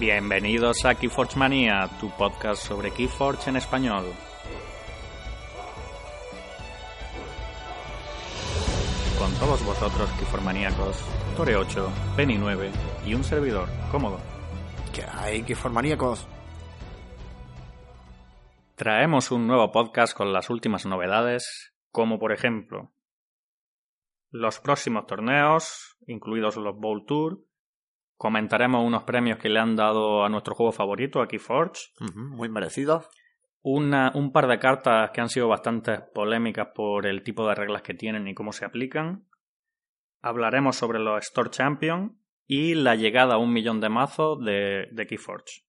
Bienvenidos a Keyforge Manía, tu podcast sobre Keyforge en español. Con todos vosotros, Keyforge Maníacos, Tore 8, Penny 9 y un servidor cómodo. ¿Qué hay, Keyforge Maníacos? Traemos un nuevo podcast con las últimas novedades, como por ejemplo los próximos torneos, incluidos los Bowl Tour, Comentaremos unos premios que le han dado a nuestro juego favorito, a Keyforge. muy merecido. Una, un par de cartas que han sido bastante polémicas por el tipo de reglas que tienen y cómo se aplican. Hablaremos sobre los Store Champion y la llegada a un millón de mazos de, de Keyforge.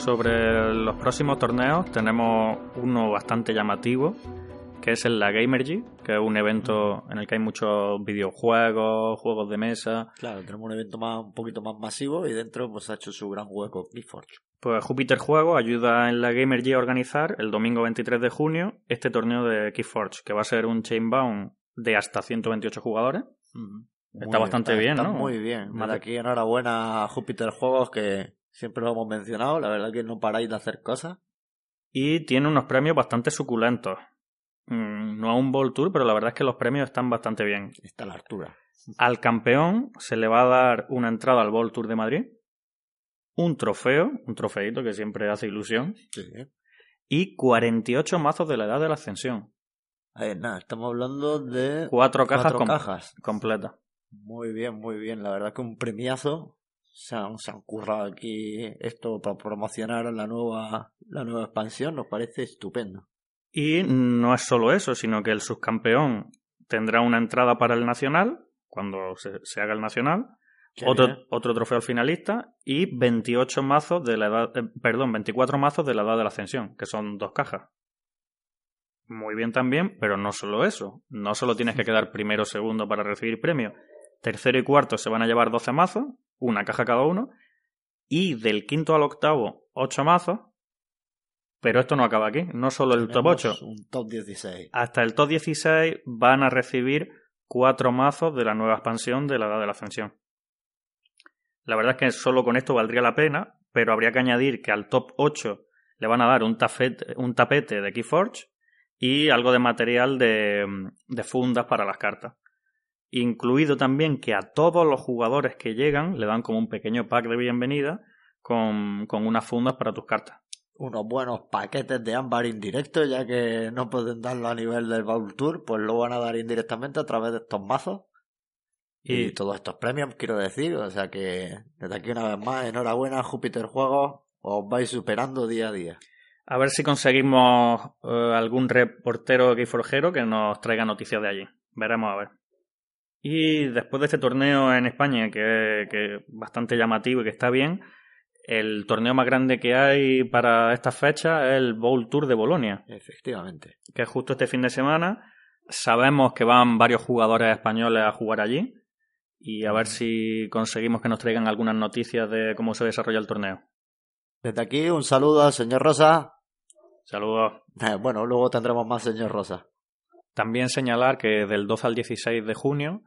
Sobre los próximos torneos tenemos uno bastante llamativo, que es el La Gamergy, que es un evento en el que hay muchos videojuegos, juegos de mesa. Claro, tenemos un evento más, un poquito más masivo y dentro pues ha hecho su gran hueco Keyforge. Pues Jupiter Juego ayuda en la Gamergy a organizar el domingo 23 de junio este torneo de Keyforge, que va a ser un chainbound de hasta 128 jugadores. Está bastante bien, ¿no? Muy bien. Más de aquí enhorabuena a Jupiter Juegos que Siempre lo hemos mencionado, la verdad que no paráis de hacer cosas. Y tiene unos premios bastante suculentos. Mm, no a un Bowl Tour, pero la verdad es que los premios están bastante bien. Está a la altura. Al campeón se le va a dar una entrada al Bowl Tour de Madrid, un trofeo, un trofeito que siempre hace ilusión, sí. y 48 mazos de la edad de la ascensión. nada, estamos hablando de cuatro cajas, cajas. completas. Muy bien, muy bien. La verdad que un premiazo se han, se han currado aquí esto para promocionar la nueva, la nueva expansión, nos parece estupendo. Y no es solo eso, sino que el subcampeón tendrá una entrada para el nacional, cuando se, haga el nacional, otro, otro, trofeo al finalista y 28 mazos de la edad, eh, perdón, 24 mazos de la edad de la ascensión, que son dos cajas. Muy bien también, pero no solo eso. No solo tienes que quedar primero o segundo para recibir premio. Tercero y cuarto se van a llevar 12 mazos una caja cada uno, y del quinto al octavo, ocho mazos. Pero esto no acaba aquí, no solo el top 8. Un top 16. Hasta el top 16 van a recibir cuatro mazos de la nueva expansión de la Edad de la Ascensión. La verdad es que solo con esto valdría la pena, pero habría que añadir que al top 8 le van a dar un, tapete, un tapete de Keyforge y algo de material de, de fundas para las cartas incluido también que a todos los jugadores que llegan le dan como un pequeño pack de bienvenida con, con unas fundas para tus cartas. Unos buenos paquetes de ámbar indirecto, ya que no pueden darlo a nivel del Bowl Tour, pues lo van a dar indirectamente a través de estos mazos. Y, todos estos premios, quiero decir. O sea que desde aquí una vez más, enhorabuena, Júpiter Juegos, os vais superando día a día. A ver si conseguimos eh, algún reportero forjero que nos traiga noticias de allí. Veremos a ver. Y después de este torneo en España, que es bastante llamativo y que está bien, el torneo más grande que hay para esta fecha es el Bowl Tour de Bolonia. Efectivamente. Que es justo este fin de semana. Sabemos que van varios jugadores españoles a jugar allí. Y a ver si conseguimos que nos traigan algunas noticias de cómo se desarrolla el torneo. Desde aquí un saludo al señor Rosa. Saludos. Bueno, luego tendremos más señor Rosa. También señalar que del 12 al 16 de junio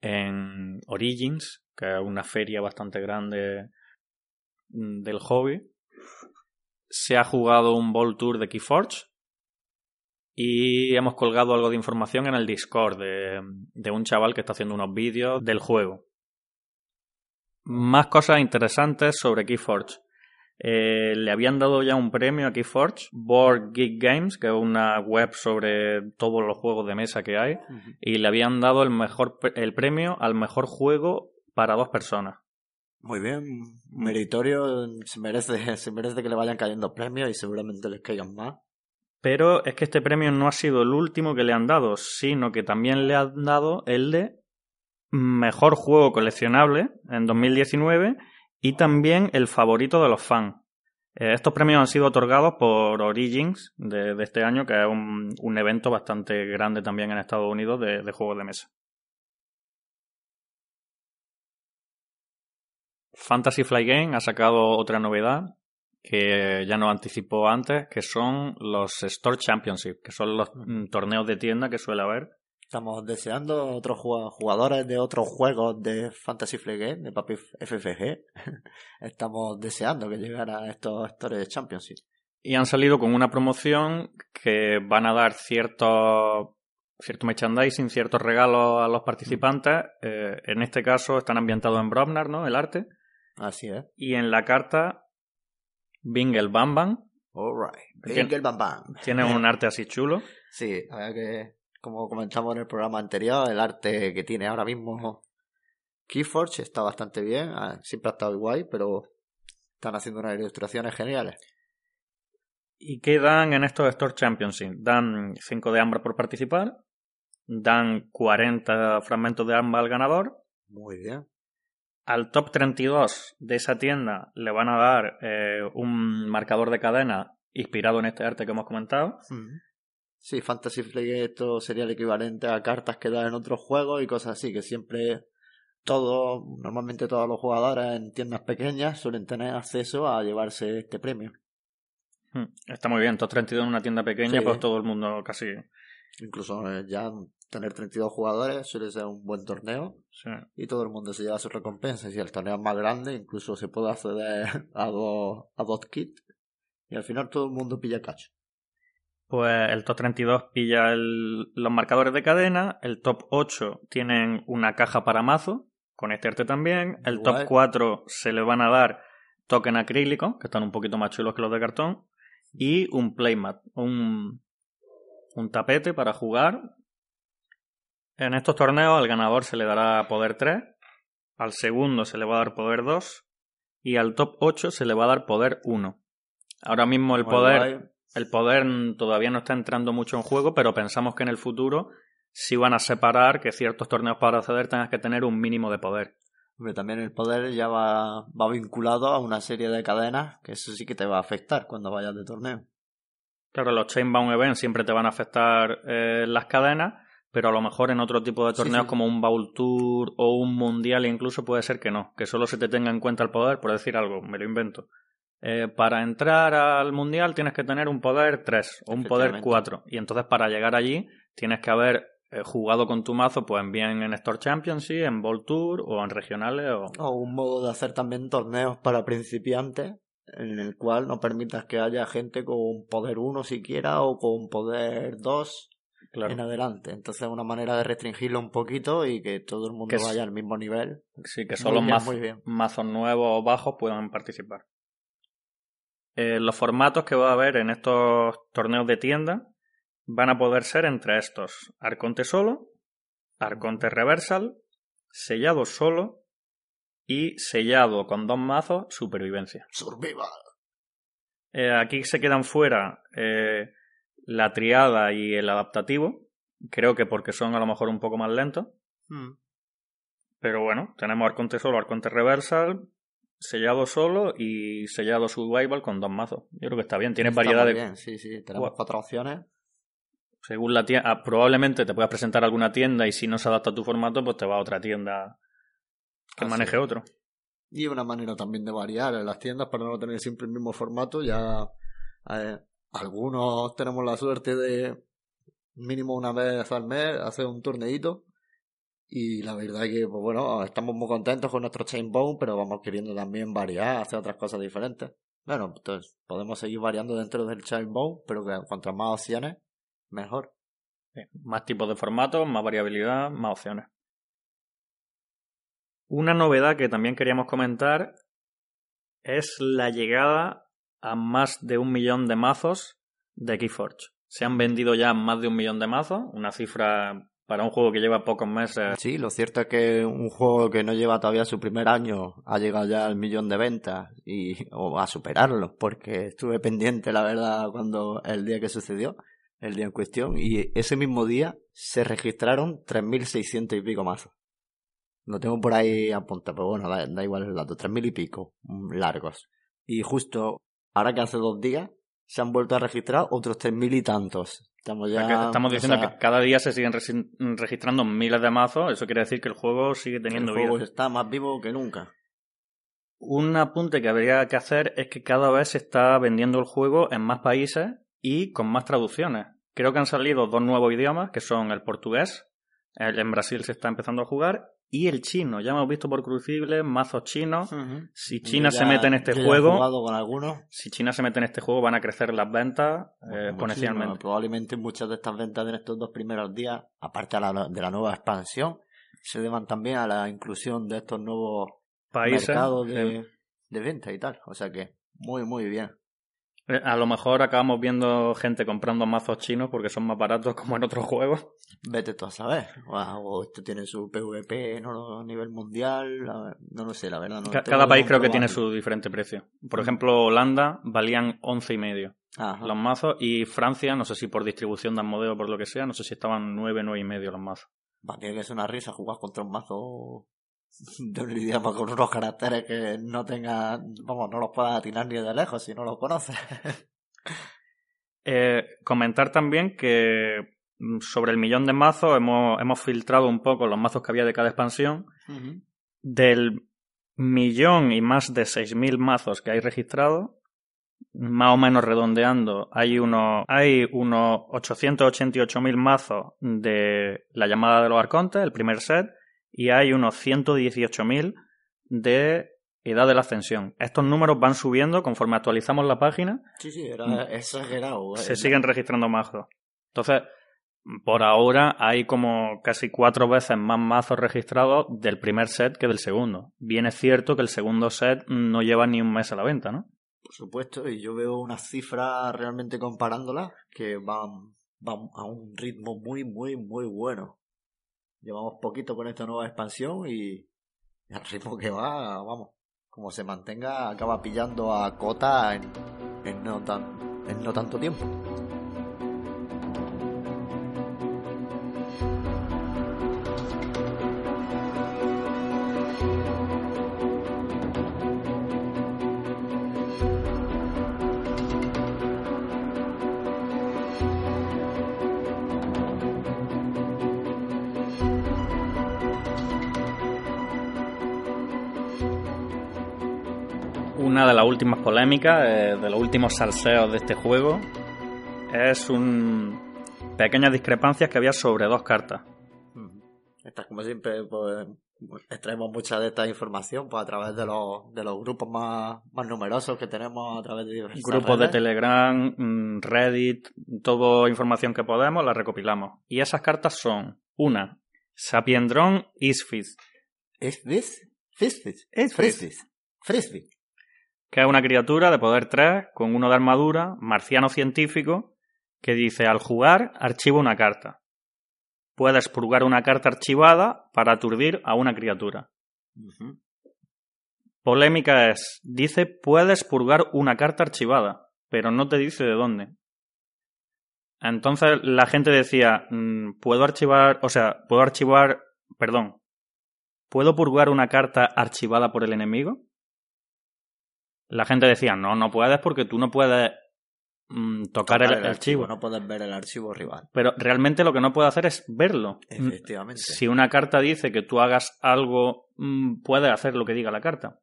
en Origins, que es una feria bastante grande mm, del hobby, se ha jugado un Ball Tour de Keyforge y hemos colgado algo de información en el Discord de, de un chaval que está haciendo unos vídeos del juego. Más cosas interesantes sobre Keyforge. Eh, le habían dado ya un premio a Keyforge, Board Geek Games, que es una web sobre todos los juegos de mesa que hay, y le habían dado el mejor el premio al mejor juego para dos personas. Muy bien, meritorio, se merece, se merece que le vayan cayendo premios y seguramente les caigan más. Pero es que este premio no ha sido el último que le han dado, sino que también le han dado el de mejor juego coleccionable en 2019 y también el favorito de los fans. Eh, estos premios han sido otorgados por Origins de, este año, que es un, evento bastante grande también en Estados Unidos de, de juegos de mesa. Fantasy Fly Game ha sacado otra novedad que ya nos anticipó antes, que son los Store Championship, que son los mm, torneos de tienda que suele haber Estamos deseando otros jugadores de otros juegos de Fantasy Flight Game, de Papi FFG. Estamos deseando que llegara estos Stories Championship. Y han salido con una promoción que van a dar cierto, cierto merchandising, ciertos regalos a los participantes. Eh, en este caso están ambientados en Brobnar, ¿no? El arte. Así es. Y en la carta, Bingel Bam Bam. Alright. Bingel Bam Bam. Tiene un arte así chulo. Sí, la verdad que como comentamos en el programa anterior, el arte que tiene ahora mismo Keyforge está bastante bien, ah, siempre ha estado guay, pero están haciendo unas ilustraciones geniales. ¿Y qué dan en estos Store Championship? Dan 5 de ámbar por participar, dan 40 fragmentos de ámbar al ganador. Muy bien. Al top 32 de esa tienda le van a dar eh, un marcador de cadena inspirado en este arte que hemos comentado. Sí, Fantasy Flight esto sería el equivalente a cartas que dan en otros juegos y cosas así, que siempre todo, normalmente todos los jugadores en tiendas pequeñas suelen tener acceso a llevarse este premio. Hmm, está muy bien, top 32 en una tienda pequeña, pues todo el mundo casi. Incluso eh, ya tener 32 jugadores suele ser un buen torneo y todo el mundo se lleva su recompensa. Y si el torneo es más grande, incluso se puede acceder a dos, a dos kits y al final todo el mundo pilla cacho pues el top 32 pilla los marcadores de cadena, el top 8 tienen una caja para mazo, con este arte también, el top 4 se le van a dar token acrílico, que están un poquito más chulos que los de cartón, y un playmat, un, un tapete para jugar. En estos torneos al ganador se le dará poder 3, al segundo se le va a dar poder 2 y al top 8 se le va a dar poder 1. Ahora mismo el poder el poder todavía no está entrando mucho en juego, pero pensamos que en el futuro sí van a separar que ciertos torneos para acceder tengas que tener un mínimo de poder. Hombre, también el poder ya va, va vinculado a una serie de cadenas que eso sí que te va a afectar cuando vayas de torneo. Claro, los Chainbound Events siempre te van a afectar eh, las cadenas, pero a lo mejor en otro tipo de torneos como un Bowl Tour o un Mundial incluso puede ser que no, que solo se te tenga en cuenta el poder, por decir algo, me lo invento. Eh, para entrar al mundial tienes que tener un poder 3 o un poder 4. Y entonces para llegar allí tienes que haber eh, jugado con tu mazo, pues bien en Store Championship, en Ball Tour o en regionales. O... o un modo de hacer también torneos para principiantes en el cual no permitas que haya gente con poder 1 siquiera o con poder 2 en adelante. Entonces es una manera de restringirlo un poquito y que todo el mundo vaya al mismo nivel. Sí, que solo mazos nuevos o bajos puedan participar. Eh, los formatos que va a haber en estos torneos de tienda van a poder ser entre estos: Arconte solo, Arconte reversal, sellado solo y sellado con dos mazos supervivencia. Survival. Eh, aquí se quedan fuera eh, la triada y el adaptativo. Creo que porque son a lo mejor un poco más lentos. Hmm. Pero bueno, tenemos Arconte solo, Arconte reversal, sellado solo y sellado survival con dos mazos. Yo creo que está bien. Tienes variedad de. Bien, sí, sí. Tenemos cuatro opciones. Según la tienda, ah, probablemente te puedas presentar a alguna tienda y si no se adapta a tu formato, pues te va a otra tienda que maneje otro. Y una manera también de variar en las tiendas para no tener siempre el mismo formato. Ya eh, algunos tenemos la suerte de mínimo una vez al mes hacer un torneito y la verdad que, pues bueno, estamos muy contentos con nuestro Chainbone, pero vamos queriendo también variar, hacer otras cosas diferentes. Bueno, entonces podemos seguir variando dentro del Chainbone, pero que cuanto más opciones, mejor. más tipos de formatos, más variabilidad, más opciones. Una novedad que también queríamos comentar es la llegada a más de un millón de mazos de Keyforge. Se han vendido ya más de un millón de mazos, una cifra para un juego que lleva pocos meses. Sí, lo cierto es que un juego que no lleva todavía su primer año ha llegado ya al millón de ventas y o a superarlo, porque estuve pendiente, la verdad, cuando el día que sucedió, el día en cuestión, y ese mismo día se registraron 3.600 y pico mazos. Lo tengo por ahí apuntado, pero bueno, da, igual el dato, 3.000 y pico mm, largos. Y justo ahora que hace dos días se han vuelto a registrar otros tres mil y tantos. Estamos ya. Estamos diciendo que cada día se siguen registrando miles de mazos. Eso quiere decir que el juego sigue teniendo el juego vida. está más vivo que nunca. Un apunte que habría que hacer es que cada vez se está vendiendo el juego en más países y con más traducciones. Creo que han salido dos nuevos idiomas, que son el portugués, en Brasil se está empezando a jugar, y el chino. Ya hemos visto por Crucible mazos chinos. Si China se mete en este juego, con si China se mete en este juego, van a crecer las ventas eh, exponencialmente. probablemente muchas de estas ventas en estos dos primeros días, aparte de la nueva expansión, se deban también a la inclusión de estos nuevos países mercados de, de venta y tal. O sea que muy, muy bien. Eh, a lo mejor acabamos viendo gente comprando mazos chinos porque son más baratos como en otros juegos. Vete tú a saber. O esto tiene su PvP ¿no? a nivel mundial. No lo sé, la verdad. Cada país creo que tiene su diferente precio. Por mm. ejemplo, Holanda valían once y medio los mazos y Francia, no sé si por distribución de modelo o por lo que sea, no sé si estaban nueve, nueve y medio los mazos. Va, que ser una risa jugar contra un mazo de un idioma con unos caracteres que no tenga, vamos, no los puedas atinar ni de lejos si no los conoces. eh, comentar también que mm, sobre el millón de mazos hemos, hemos filtrado un poco los mazos que había de cada expansión. Del millón y más de seis mil mazos que hay registrados, más o menos redondeando, hay unos, hay unos 888.000 mazos de la llamada de los arcontes, el primer set, y hay unos 118.000 de edad de la ascensión. Estos números van subiendo conforme actualizamos la página. Sí, sí, era mm. exagerado. Se siguen registrando mazos. Entonces, por ahora hay como casi cuatro veces más mazos registrados del primer set que del segundo. Bien es cierto que el segundo set no lleva ni un mes a la venta, ¿no? Por supuesto, y yo veo unas cifras realmente comparándolas que van, van a un ritmo muy, muy, muy bueno. Llevamos poquito con esta nueva expansión y el ritmo que va, vamos, como se mantenga, acaba pillando a Cota en, no, tan, en no tanto tiempo. Las últimas polémicas, eh, de los últimos salseos de este juego, es un pequeñas discrepancias que había sobre dos cartas. Estas, como siempre, pues, extraemos mucha de esta información pues, a través de los, de los grupos más, más numerosos que tenemos a través de grupos de Telegram, mm, Reddit, toda información que podemos la recopilamos. Y esas cartas son una, Sapiendron Isfis. ¿Es this? Frisbee. Frisbee que es una criatura de poder 3 con uno de armadura, marciano científico, que dice al jugar archiva una carta. Puedes purgar una carta archivada para aturdir a una criatura. Polémica es, dice puedes purgar una carta archivada, pero no te dice de dónde. Entonces la gente decía, mm, puedo archivar, o sea, puedo archivar, perdón, ¿puedo purgar una carta archivada por el enemigo? La gente decía, no, no puedes porque tú no puedes mm, tocar, el, archivo. No puedes ver el archivo rival. Pero realmente lo que no puede hacer es verlo. Efectivamente. Si una carta dice que tú hagas algo, mm, puedes hacer lo que diga la carta.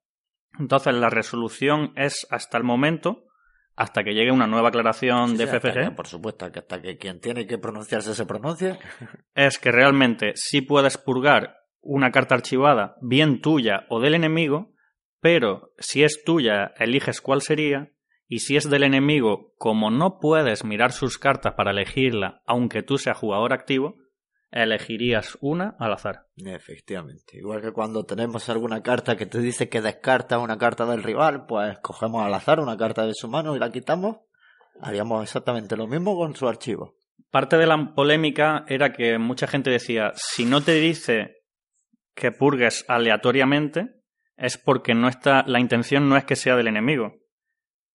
Entonces la resolución es hasta el momento, hasta que llegue una nueva aclaración de FFG. por supuesto, que hasta que quien tiene que pronunciarse se pronuncie. Es que realmente sí puedes purgar una carta archivada, bien tuya o del enemigo, pero si es tuya, eliges cuál sería, y si es del enemigo, como no puedes mirar sus cartas para elegirla, aunque tú seas jugador activo, elegirías una al azar. Efectivamente. Igual que cuando tenemos alguna carta que te dice que descarta una carta del rival, pues cogemos al azar una carta de su mano y la quitamos. Haríamos exactamente lo mismo con su archivo. Parte de la polémica era que mucha gente decía, si no te dice que purgues aleatoriamente, es porque no está, la intención no es que sea del enemigo.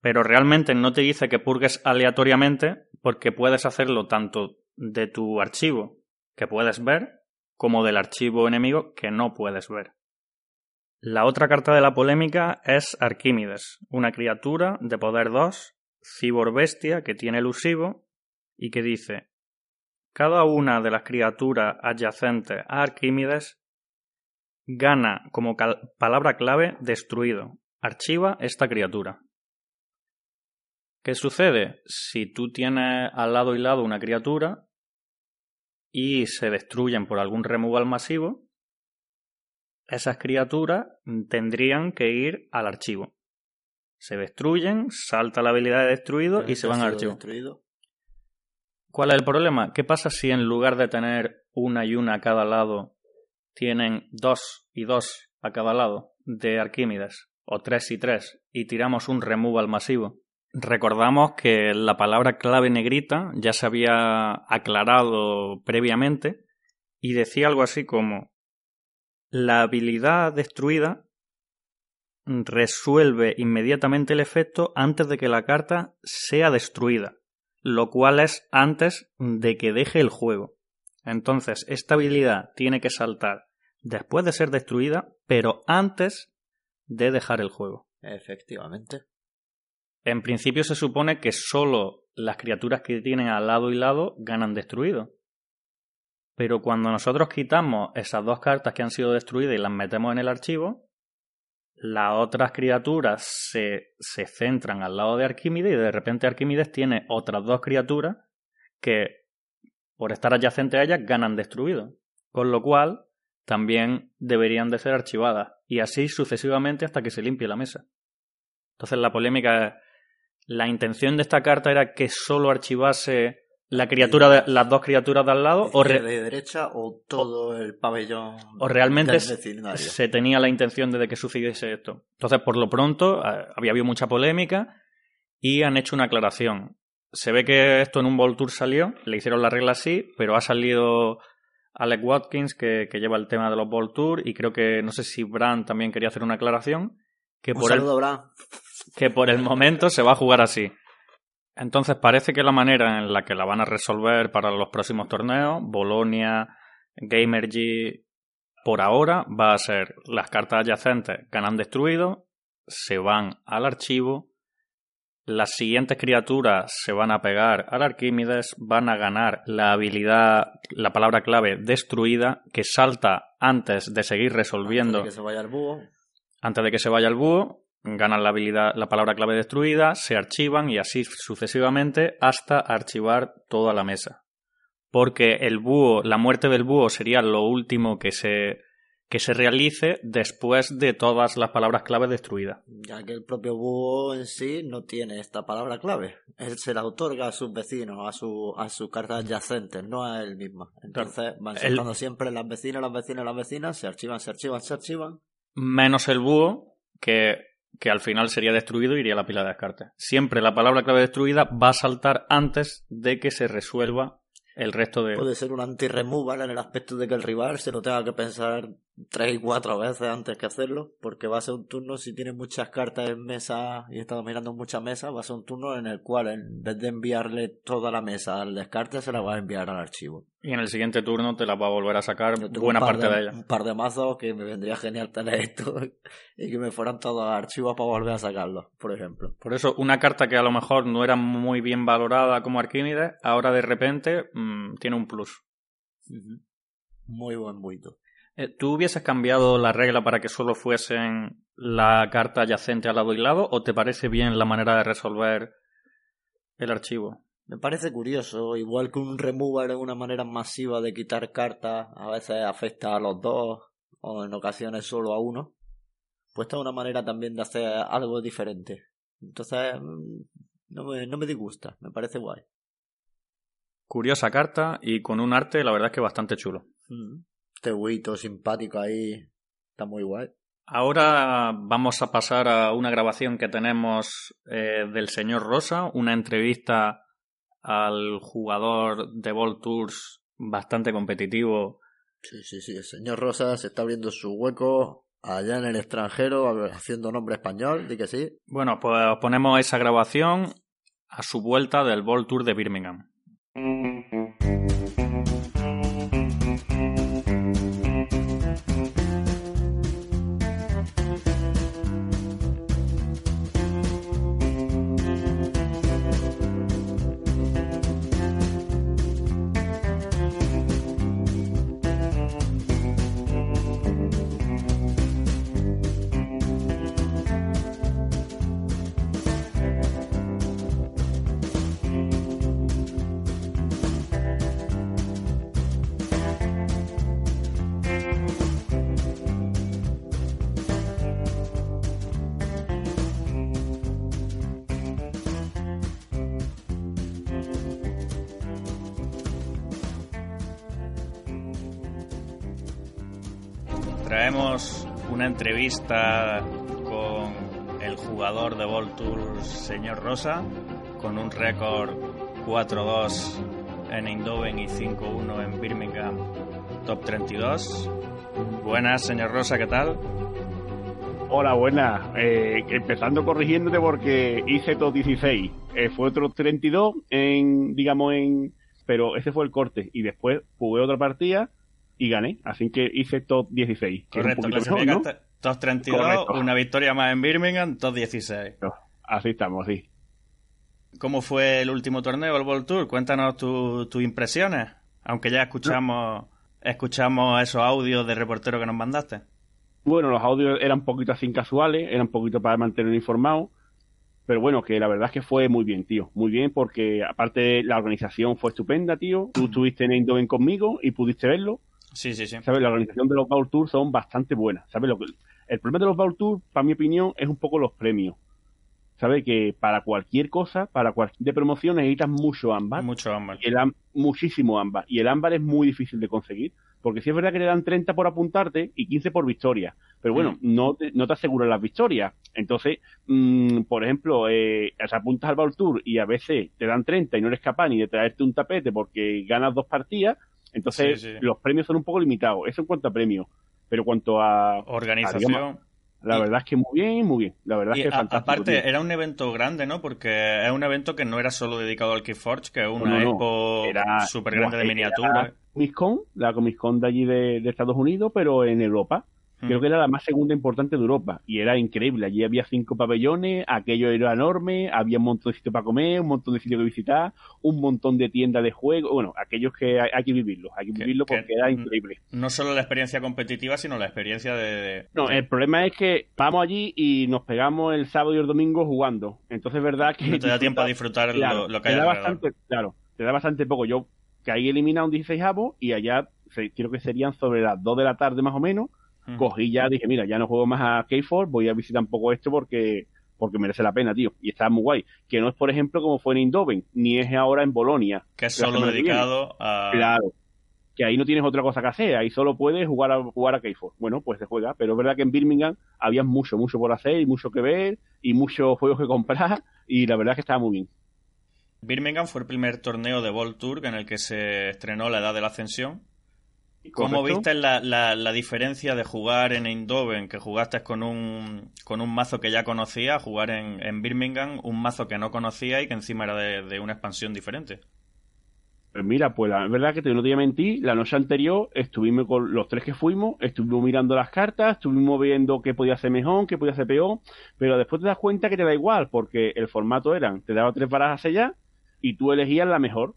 Pero realmente no te dice que purgues aleatoriamente porque puedes hacerlo tanto de tu archivo que puedes ver como del archivo enemigo que no puedes ver. La otra carta de la polémica es Arquímedes, una criatura de poder 2, cibor bestia que tiene elusivo y que dice cada una de las criaturas adyacentes a Arquímedes gana como palabra clave destruido. Archiva esta criatura. ¿Qué sucede? Si tú tienes al lado y lado una criatura y se destruyen por algún removal masivo, esas criaturas tendrían que ir al archivo. Se destruyen, salta la habilidad de destruido y se van al archivo. ¿Cuál es el problema? ¿Qué pasa si en lugar de tener una y una a cada lado, tienen dos y dos a cada lado de Arquímedes, o tres y tres, y tiramos un removal masivo? Recordamos que la palabra clave negrita ya se había aclarado previamente y decía algo así como la habilidad destruida resuelve inmediatamente el efecto antes de que la carta sea destruida, lo cual es antes de que deje el juego. Entonces, esta habilidad tiene que saltar después de ser destruida, pero antes de dejar el juego. Efectivamente. En principio se supone que solo las criaturas que tienen al lado y lado ganan destruido. Pero cuando nosotros quitamos esas dos cartas que han sido destruidas y las metemos en el archivo, las otras criaturas se, se centran al lado de Arquímedes y de repente Arquímedes tiene otras dos criaturas que, por estar adyacentes a ellas, ganan destruido. Con lo cual, también deberían de ser archivadas. Y así sucesivamente hasta que se limpie la mesa. Entonces la polémica es, la intención de esta carta era que solo archivase la criatura de, las dos criaturas de al lado o de derecha o todo el pabellón o realmente se tenía la intención de que sucediese esto entonces por lo pronto eh, había habido mucha polémica y han hecho una aclaración se ve que esto en un World Tour salió le hicieron la regla así pero ha salido Alec Watkins que, lleva el tema de los World Tour y creo que no sé si Brand también quería hacer una aclaración que por el, que por el momento se va a jugar así. Entonces parece que la manera en la que la van a resolver para los próximos torneos, Bolonia, Gamergy, por ahora va a ser las cartas adyacentes ganan destruido, se van al archivo, las siguientes criaturas se van a pegar al Arquímedes, van a ganar la habilidad, la palabra clave destruida, que salta antes de seguir resolviendo. Antes de que se vaya al búho. Antes de que se vaya al búho, ganan la habilidad, la palabra clave destruida, se archivan y así sucesivamente hasta archivar toda la mesa. Porque el búho, la muerte del búho sería lo último que se, que se realice después de todas las palabras clave destruidas. Ya que el propio búho en sí no tiene esta palabra clave. Él se la otorga a sus vecinos, a, su, a sus cartas adyacentes, no a él mismo. Entonces van saltando siempre las vecinas, las vecinas, las vecinas, se archivan, se archivan, se archivan. Menos el búho, que que al final sería destruido y iría a la pila de descarte. Siempre la palabra clave destruida va a saltar antes de que se resuelva el resto de... Puede ser un anti-removal en el aspecto de que el rival se lo tenga que pensar tres y cuatro veces antes que hacerlo, porque va a ser un turno, si tiene muchas cartas en mesa y está dominando muchas mesas, va a ser un turno en el cual en vez de enviarle toda la mesa al descarte, se la va a enviar al archivo. Y en el siguiente turno te la va a volver a sacar buena parte de, ella. Un par de mazos que me vendría genial tener esto y que me fueran todos archivos para volver a sacarlos, por ejemplo. Por eso, una carta que a lo mejor no era muy bien valorada como Arquímedes, ahora de repente mm, tiene un plus. Muy buen buito. Eh, ¿Tú hubieses cambiado la regla para que solo fuesen la carta adyacente al lado y lado o te parece bien la manera de resolver el archivo? Me parece curioso, igual que un remover es una manera masiva de quitar cartas, a veces afecta a los dos o en ocasiones solo a uno, pues esta es una manera también de hacer algo diferente. Entonces, mm, no me, no me disgusta, me parece guay. Curiosa carta y con un arte, la verdad es que bastante chulo. Mm este huito simpático ahí está muy guay. Ahora vamos a pasar a una grabación que tenemos eh, del señor Rosa, una entrevista al jugador de Ball Tours bastante competitivo. Sí, sí, sí, el señor Rosa se está abriendo su hueco allá en el extranjero haciendo nombre español, di que sí. Bueno, pues ponemos esa grabación a su vuelta del Ball Tour de Birmingham. Traemos una entrevista con el jugador de Ball Tour, señor Rosa, con un récord 4-2 en Eindhoven y 5-1 en Birmingham, top 32. Buenas, señor Rosa, ¿qué tal? Hola, buenas. Eh, empezando corrigiéndote porque hice top 16. Eh, fue otro 32 en, digamos, en... Pero ese fue el corte. Y después jugué otra partida y gané. Así que hice top 16. Correcto, mejor, top 32, una victoria más en Birmingham, top 16. así estamos, sí. ¿Cómo fue el último torneo, el World Tour? Cuéntanos tus impresiones, aunque ya escuchamos, escuchamos esos audios de reportero que nos mandaste. Bueno, los audios eran un poquito así casuales, eran un poquito para mantener informado, pero bueno, que la verdad es que fue muy bien, tío, muy bien, porque aparte la organización fue estupenda, tío. Tú estuviste en Eindhoven conmigo y pudiste verlo. Sí, sí, sí. ¿Sabes? La organización de los Bowl Tours son bastante buenas. ¿Sabes? Lo que, el problema de los Bowl Tours, para mi opinión, es un poco los premios. ¿Sabes? Que para cualquier cosa, para cualquier de promoción necesitas mucho ámbar. Mucho ámbar. Y el, muchísimo ámbar. Y el ámbar es muy difícil de conseguir. Porque sí es verdad que le dan 30 por apuntarte y 15 por victoria. Pero bueno, mm. no, te, no te aseguran las victorias. Entonces, mmm, por ejemplo, eh, apuntas al Bowl Tour y a veces te dan 30 y no eres capaz ni de traerte un tapete porque ganas dos partidas entonces, los premios son un poco limitados. Eso en cuanto a premios. Pero cuanto a. Organización. la verdad es que muy bien, muy bien. La verdad es que Aparte, era un evento grande, ¿no? Porque es un evento que no era solo dedicado al Keyforge, que es una expo súper grande de miniatura. Comic Con, la Comic Con de allí de Estados Unidos, pero en Europa. Creo que era la más segunda importante de Europa y era increíble. Allí había cinco pabellones, aquello era enorme, había un montón de sitios para comer, un montón de sitios que visitar, un montón de tiendas de juegos. Bueno, aquellos que hay, que vivirlo, hay que vivirlo porque era increíble. No solo la experiencia competitiva, sino la experiencia de. No, el problema es que vamos allí y nos pegamos el sábado y el domingo jugando. Entonces es verdad que. No te da tiempo a disfrutar lo, que hay te da bastante, Claro, te da bastante poco. Yo caí eliminado un 16 avo y allá creo que serían sobre las 2 de la tarde más o menos cogí ya, dije, mira, ya no juego más a K4, voy a visitar un poco esto porque porque merece la pena, tío. Y está muy guay. Que no es, por ejemplo, como fue en Indoven, ni es ahora en Bolonia. Que es solo dedicado a... Claro. Que ahí no tienes otra cosa que hacer, ahí solo puedes jugar a, jugar a K4. Bueno, pues se juega, pero es verdad que en Birmingham había mucho, mucho por hacer y mucho que ver y muchos juegos que comprar y la verdad es que estaba muy bien. Birmingham fue el primer torneo de World Tour en el que se estrenó la edad de la ascensión ¿Cómo viste la, la, diferencia de jugar en Eindhoven, que jugaste con un, con un mazo que ya conocía, jugar en, en Birmingham, un mazo que no conocía y que encima era de, una expansión diferente? Pues mira, pues la verdad que te no te voy a mentir, la noche anterior estuvimos con los tres que fuimos, estuvimos mirando las cartas, estuvimos viendo qué podía ser mejor, qué podía ser peor, pero después te das cuenta que te da igual, porque el formato eran, te daba tres barajas allá y tú elegías la mejor.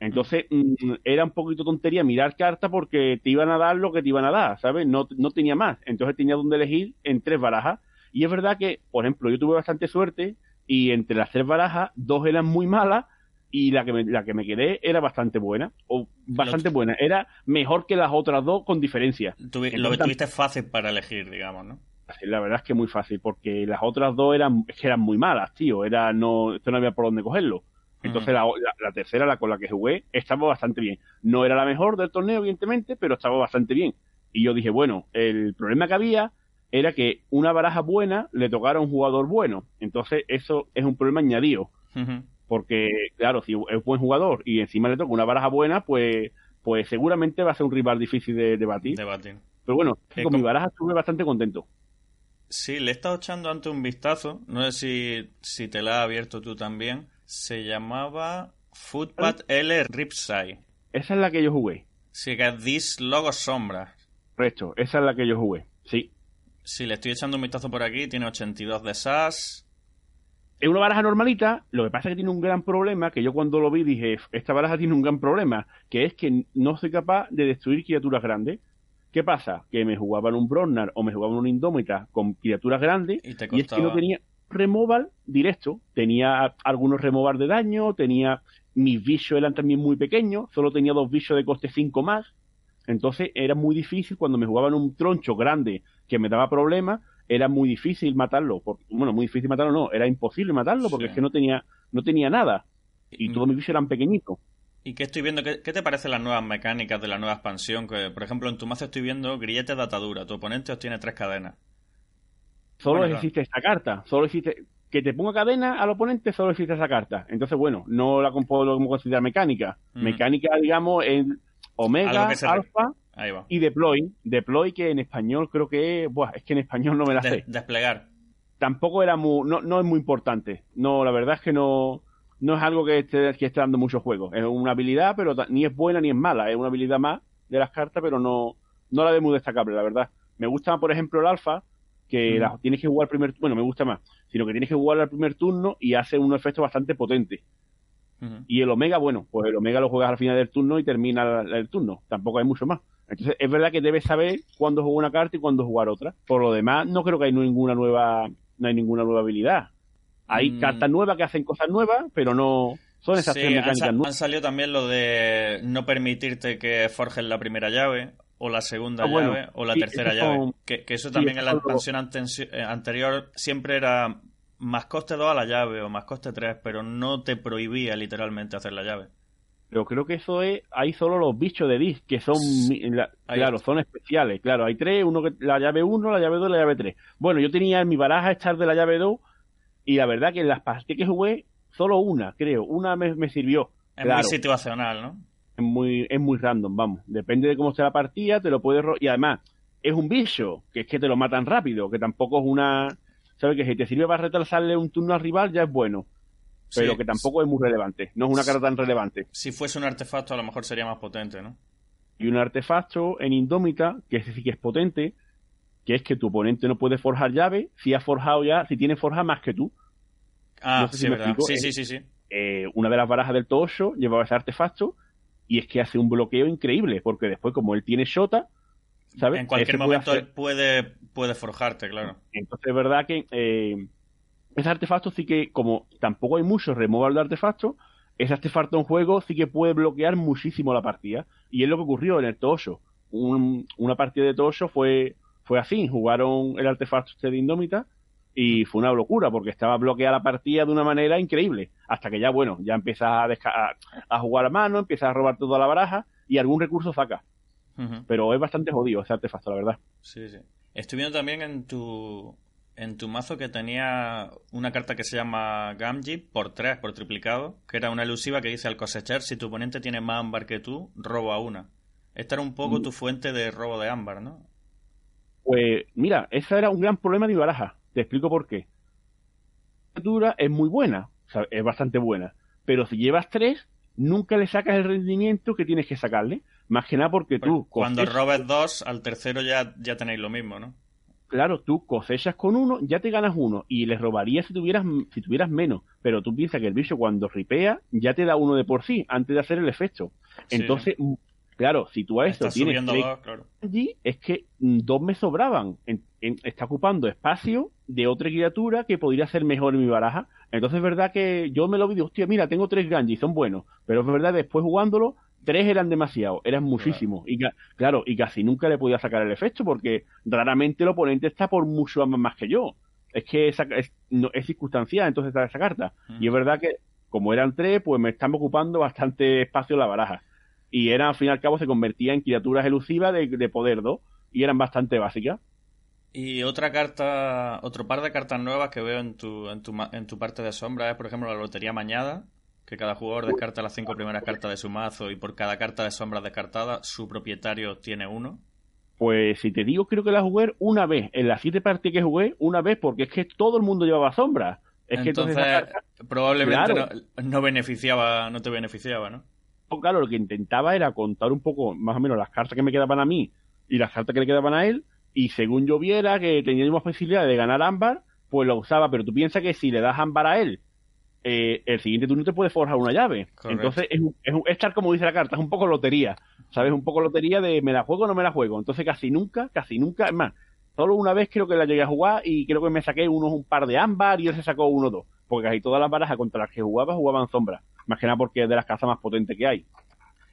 Entonces mm, era un poquito tontería mirar cartas porque te iban a dar lo que te iban a dar, ¿sabes? No, no tenía más. Entonces tenía donde elegir en tres barajas. Y es verdad que, por ejemplo, yo tuve bastante suerte y entre las tres barajas, dos eran muy malas y la que me, la que me quedé era bastante buena. O bastante buena. Era mejor que las otras dos con diferencia. lo que tuviste fácil para elegir, digamos, ¿no? La verdad es que muy fácil, porque las otras dos eran, eran muy malas, tío. Era, no, esto no había por dónde cogerlo. Entonces la, tercera, la con la que jugué, estaba bastante bien. No era la mejor del torneo, evidentemente, pero estaba bastante bien. Y yo dije, bueno, el problema que había era que una baraja buena le tocara a un jugador bueno. Entonces eso es un problema añadido. Porque, claro, si es buen jugador y encima le toca una baraja buena, pues, pues seguramente va a ser un rival difícil de, debatir. Pero bueno, con mi baraja estuve bastante contento. Sí, le he estado echando antes un vistazo. No sé si, si te la has abierto tú también se llamaba Footpath L Ripside. Esa es la que yo jugué. Sí, que es This Logo Sombra. Correcto, esa es la que yo jugué, sí. Sí, le estoy echando un vistazo por aquí, tiene 82 de SAS. Es una baraja normalita, lo que pasa es que tiene un gran problema, que yo cuando lo vi dije, esta baraja tiene un gran problema, que es que no soy capaz de destruir criaturas grandes. ¿Qué pasa? Que me jugaban un Bronnar o me jugaban un Indómita con criaturas grandes y, y es que no tenía, removal directo. Tenía algunos removal de daño, tenía mis bichos eran también muy pequeños, solo tenía dos bichos de coste 5 más. Entonces era muy difícil cuando me jugaban un troncho grande que me daba problemas, era muy difícil matarlo. bueno, muy difícil matarlo no, era imposible matarlo porque es que no tenía, no tenía nada. Y todos mis bichos eran pequeñitos. ¿Y qué estoy viendo? ¿Qué, te parecen las nuevas mecánicas de la nueva expansión? Que, por ejemplo, en tu mazo estoy viendo grilletes de atadura. Tu oponente obtiene tres cadenas. Solo existe esta carta. Solo existe. Que te ponga cadena al oponente, solo existe esa carta. Entonces, bueno, no la puedo considerar mecánica. Mecánica, digamos, en Omega, Alpha y Deploy. Deploy, que en español creo que. Buah, es que en español no me la sé. Desplegar. Tampoco era muy. No, no es muy importante. No, la verdad es que no no es algo que esté, que esté dando mucho juego. Es una habilidad, pero ni es buena ni es mala. Es una habilidad más de las cartas, pero no, no la ve muy destacable, la verdad. Me gusta, por ejemplo, el alfa, que la, tienes que jugar primer bueno, me gusta más, sino que tienes que jugar al primer turno y hace un efecto bastante potente. Y el Omega, bueno, pues el Omega lo juegas al final del turno y termina el, turno. Tampoco hay mucho más. Entonces, es verdad que debes saber cuándo jugar una carta y cuándo jugar otra. Por lo demás, no creo que hay ninguna nueva, no hay ninguna nueva habilidad. Hay mm. cartas nuevas que hacen cosas nuevas, pero no son esas tres mecánicas han, Han salido también lo de no permitirte que forjes la primera llave, o la segunda ah, llave, o la tercera llave. Que, eso también en la expansión eh, anterior siempre era más coste 2 a la llave o más coste 3, pero no te prohibía literalmente hacer la llave. Pero creo que eso es, hay solo los bichos de disc, que son, claro, son especiales, claro, hay tres, uno que, la llave 1, la llave 2 y la llave 3. Bueno, yo tenía en mi baraja estar de la llave 2 y la verdad que en las partidas que jugué, solo una, creo. Una me, sirvió. Es muy situacional, ¿no? Es muy, es muy random, vamos. Depende de cómo sea la partida, te lo puedes... Y además, es un bicho, que es que te lo matan rápido, que tampoco es una... ¿Sabes? Que si te sirve para retrasarle un turno al rival ya es bueno. Pero que tampoco es muy relevante. No es una carta tan relevante. Si fuese un artefacto, a lo mejor sería más potente, ¿no? Y un artefacto en Indómita, que sí que es potente, que es que tu oponente no puede forjar llave si ha forjado ya, si tiene forja más que tú. Ah, sí, verdad. Sí, sí, sí, sí. Eh, una de las barajas del Toosho llevaba ese artefacto y es que hace un bloqueo increíble, porque después, como él tiene Shota, ¿sabes? En cualquier momento él puede, puede forjarte, claro. Entonces, es verdad que eh, ese artefacto sí que, como tampoco hay mucho removal de artefactos, ese artefacto en juego sí que puede bloquear muchísimo la partida. Y es lo que ocurrió en el Toosho. una partida de Toosho fue fue así, jugaron el artefacto este de Indómita y fue una locura porque estaba bloqueada la partida de una manera increíble. Hasta que ya, bueno, ya empiezas a, a, jugar a mano, empiezas a robar toda la baraja y algún recurso saca. Pero es bastante jodido ese artefacto, la verdad. Sí, sí. Estoy viendo también en tu, en tu mazo que tenía una carta que se llama Gamji por 3, por triplicado, que era una elusiva que dice al cosechar, si tu oponente tiene más ámbar que tú, roba una. Esta era un poco mm. tu fuente de robo de ámbar, ¿no? Pues mira, ese era un gran problema de mi baraja. Te explico por qué. La criatura es muy buena, o sea, es bastante buena. Pero si llevas tres, nunca le sacas el rendimiento que tienes que sacarle. Más que nada porque tú. Cuando robes dos, al tercero ya, ya tenéis lo mismo, ¿no? Claro, tú cosechas con uno, ya te ganas uno. Y le robarías si tuvieras, si tuvieras menos. Pero tú piensas que el bicho cuando ripea, ya te da uno de por sí, antes de hacer el efecto. Entonces, Claro, si tú a esto tienes allí, es que mm, dos me sobraban. está ocupando espacio de otra criatura que podría ser mejor en mi baraja. Entonces es verdad que yo me lo vi hostia, mira, tengo tres Ganji, son buenos. Pero es verdad, después jugándolo, tres eran demasiado, eran muchísimos. Y claro, y casi nunca le podía sacar el efecto porque raramente el oponente está por mucho más que yo. Es que esa, es, no, es circunstancial entonces esa carta. Y es verdad que como eran tres, pues me están ocupando bastante espacio en la baraja y eran, al fin y al cabo, se convertía en criaturas elusivas de, poder 2 y eran bastante básicas. Y otra carta, otro par de cartas nuevas que veo en tu, en tu, en tu parte de sombra es, por ejemplo, la Lotería Mañada, que cada jugador descarta las cinco primeras cartas de su mazo y por cada carta de sombra descartada, su propietario tiene uno. Pues si te digo, creo que la jugué una vez. En las siete partidas que jugué, una vez, porque es que todo el mundo llevaba sombra. Es entonces, que probablemente no, no, beneficiaba, no te beneficiaba, ¿no? Claro, lo que intentaba era contar un poco, más o menos, las cartas que me quedaban a mí y las cartas que le quedaban a él, y según yo viera que tenía más posibilidad de ganar ámbar, pues lo usaba, pero tú piensas que si le das ámbar a él, eh, el siguiente turno te puede forjar una llave. Entonces es, es, estar como dice la carta, es un poco lotería, ¿sabes? Un poco lotería de me la juego o no me la juego. Entonces casi nunca, casi nunca, es más, solo una vez creo que la llegué a jugar y creo que me saqué unos un par de ámbar y él se sacó uno o dos. Porque casi todas las barajas contra las que jugaba jugaban sombras. Más que nada porque es de las casas más potentes que hay.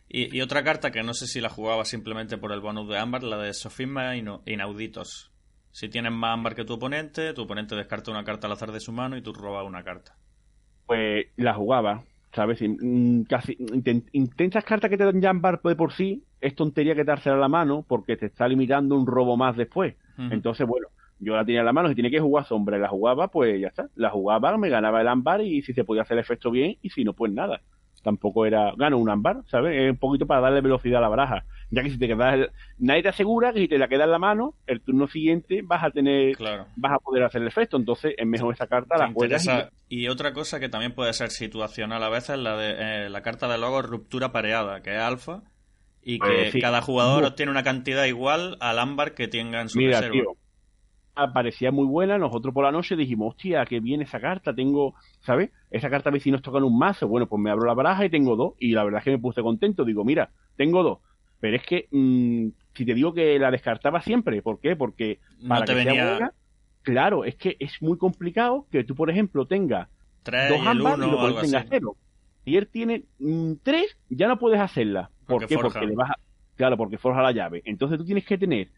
Y, otra carta que no sé si la jugaba simplemente por el bonus de ámbar, la de Sofisma Inauditos. Si tienes más ámbar que tu oponente, tu oponente descarta una carta al azar de su mano y tú robas una carta. Pues la jugaba. ¿Sabes? Mm, casi, intensas cartas que te dan Jambar de por sí, es tontería que dársela a la mano porque te está limitando un robo más después. Entonces, bueno, yo la tenía en la mano, si tenía que jugar sombra y la jugaba, pues ya está. La jugaba, me ganaba el ámbar y si se podía hacer el efecto bien, y si no, pues nada. Tampoco era, gano un ámbar, ¿sabes? Es un poquito para darle velocidad a la baraja. Ya que si te quedas, nadie te asegura que si te la queda en la mano, el turno siguiente vas a tener, vas a poder hacer el efecto. Entonces es mejor esa carta, la juegas. Y... otra cosa que también puede ser situacional a veces, la de eh, la carta de logo ruptura pareada, que es alfa, y que eh, cada jugador obtiene una cantidad igual al ámbar que tenga en su Mira, reserva parecía muy buena, nosotros por la noche dijimos, hostia, que viene esa carta, tengo, ¿sabes? Esa carta a ver si nos tocan un mazo, bueno, pues me abro la baraja y tengo dos, y la verdad es que me puse contento, digo, mira, tengo dos, pero es que, mm, si te digo que la descartaba siempre, ¿por qué? Porque para que sea buena, claro, es que es muy complicado que tú, por ejemplo, tengas dos ambas y lo tengas cero. Si él tiene mm, tres, ya no puedes hacerla. ¿Por qué? Porque le vas a... Claro, porque forja la llave. Entonces tú tienes que tener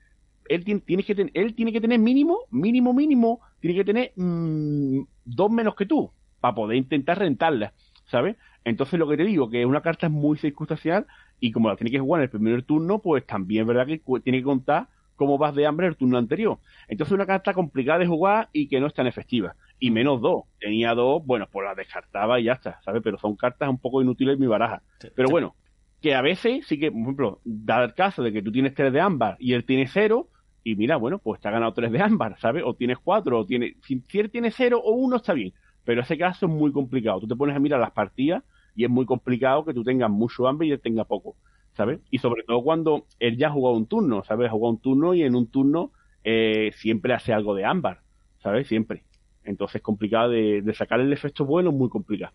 él tiene, que tener, él tiene que tener mínimo, mínimo, mínimo, tiene que tener mm, dos menos que tú para poder intentar rentarla, ¿sabes? Entonces lo que te digo, que una carta es muy circunstancial y como la tiene que jugar en el primer turno, pues también es verdad que tiene que contar cómo vas de hambre el turno anterior. Entonces una carta complicada de jugar y que no es tan efectiva. Y menos dos. Tenía dos, bueno, pues la descartaba y ya está, ¿sabes? Pero son cartas un poco inútiles en mi baraja. Pero bueno, que a veces sí que, por ejemplo, da el caso de que tú tienes tres de ámbar y él tiene cero, y mira, bueno, pues te ha ganado tres de ámbar, ¿sabes? O tienes cuatro, o tiene, si, tiene cero o uno está bien, pero ese caso es muy complicado. Tú te pones a mirar las partidas y es muy complicado que tú tengas mucho ámbar y él tenga poco, ¿sabes? Y sobre todo cuando él ya ha jugado un turno, ¿sabes? Ha jugado un turno y en un turno eh, siempre hace algo de ámbar, ¿sabes? Siempre. Entonces es complicado de, de sacar el efecto bueno, muy complicado.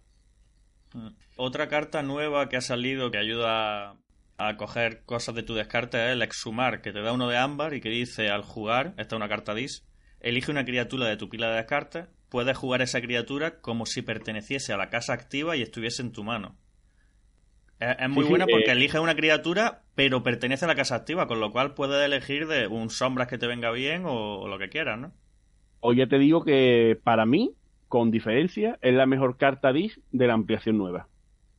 Mm. Otra carta nueva que ha salido que ayuda a coger cosas de tu descarte es el exhumar, que te da uno de ámbar y que dice al jugar, esta es una carta dis, elige una criatura de tu pila de descarte, puedes jugar esa criatura como si perteneciese a la casa activa y estuviese en tu mano. Es, muy buena porque eh, elige una criatura, pero pertenece a la casa activa, con lo cual puedes elegir de un sombras que te venga bien o, lo que quieras, ¿no? O ya te digo que para mí, con diferencia, es la mejor carta dis de la ampliación nueva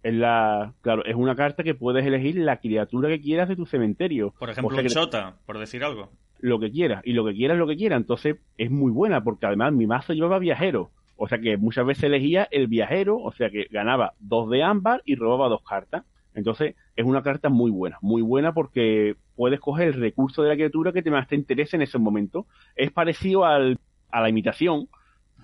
es la claro es una carta que puedes elegir la criatura que quieras de tu cementerio. Por ejemplo un chota por decir algo. Lo que quieras y lo que quieras lo que quieras. Entonces es muy buena porque además mi mazo llevaba viajero. O sea que muchas veces elegía el viajero o sea que ganaba dos de ámbar y robaba dos cartas. Entonces es una carta muy buena muy buena porque puedes coger el recurso de la criatura que te más te interese en ese momento. Es parecido al, a la imitación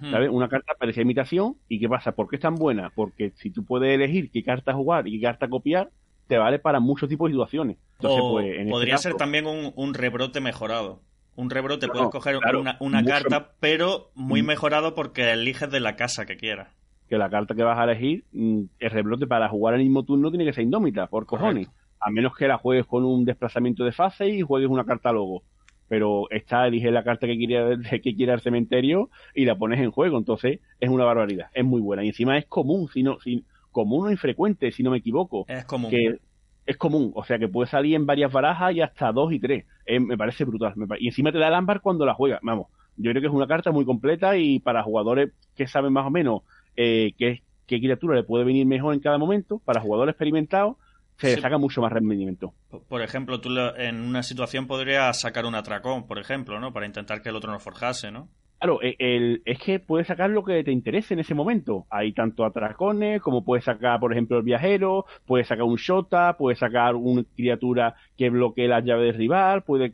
una carta parece imitación. ¿Y qué pasa? ¿Por qué es tan buena? Porque si tú puedes elegir qué carta jugar y qué carta copiar, te vale para muchos tipos de situaciones. Entonces, pues, este podría ser también un, rebrote mejorado. Un rebrote, puedes coger una, carta, pero muy mm. mejorado porque eliges de la casa que quieras. Que la carta que vas a elegir, mm, el rebrote para jugar el mismo turno tiene que ser indómita, por cojones. A menos que la juegues con un desplazamiento de fase y juegues una carta logo pero esta elige la carta que quiere, que quiere al cementerio y la pones en juego, entonces es una barbaridad, es muy buena y encima es común, si no, si, común o infrecuente, si no me equivoco. Es común. Que es común, o sea que puede salir en varias barajas y hasta dos y tres, me parece brutal. y encima te da el ámbar cuando la juegas, vamos, yo creo que es una carta muy completa y para jugadores que saben más o menos eh, qué, qué criatura le puede venir mejor en cada momento, para jugadores experimentados, se saca mucho más rendimiento. Por ejemplo, tú en una situación podrías sacar un atracón, por ejemplo, ¿no? Para intentar que el otro no forjase, ¿no? Claro, e, el, es que puedes sacar lo que te interese en ese momento. Hay tanto atracones, como puedes sacar, por ejemplo, el viajero, puedes sacar un shota, puedes sacar una criatura que bloquee la llave del rival, puede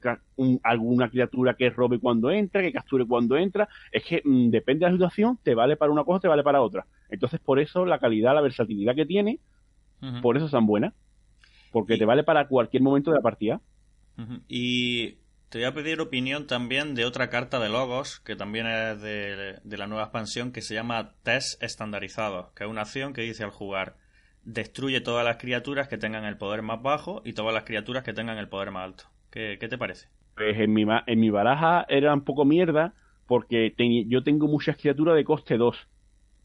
alguna criatura que robe cuando entra, que capture cuando entra. Es que mm, depende de la situación, te vale para una cosa, te vale para otra. Entonces, por eso la calidad, la versatilidad que tiene, por eso es tan buena porque te vale para cualquier momento de la partida. Y te voy a pedir opinión también de otra carta de logos, que también es de, la nueva expansión, que se llama Test Estandarizado, que es una acción que dice al jugar, destruye todas las criaturas que tengan el poder más bajo y todas las criaturas que tengan el poder más alto. ¿Qué, te parece? Pues en mi, en mi baraja era un poco mierda, porque yo tengo muchas criaturas de coste 2.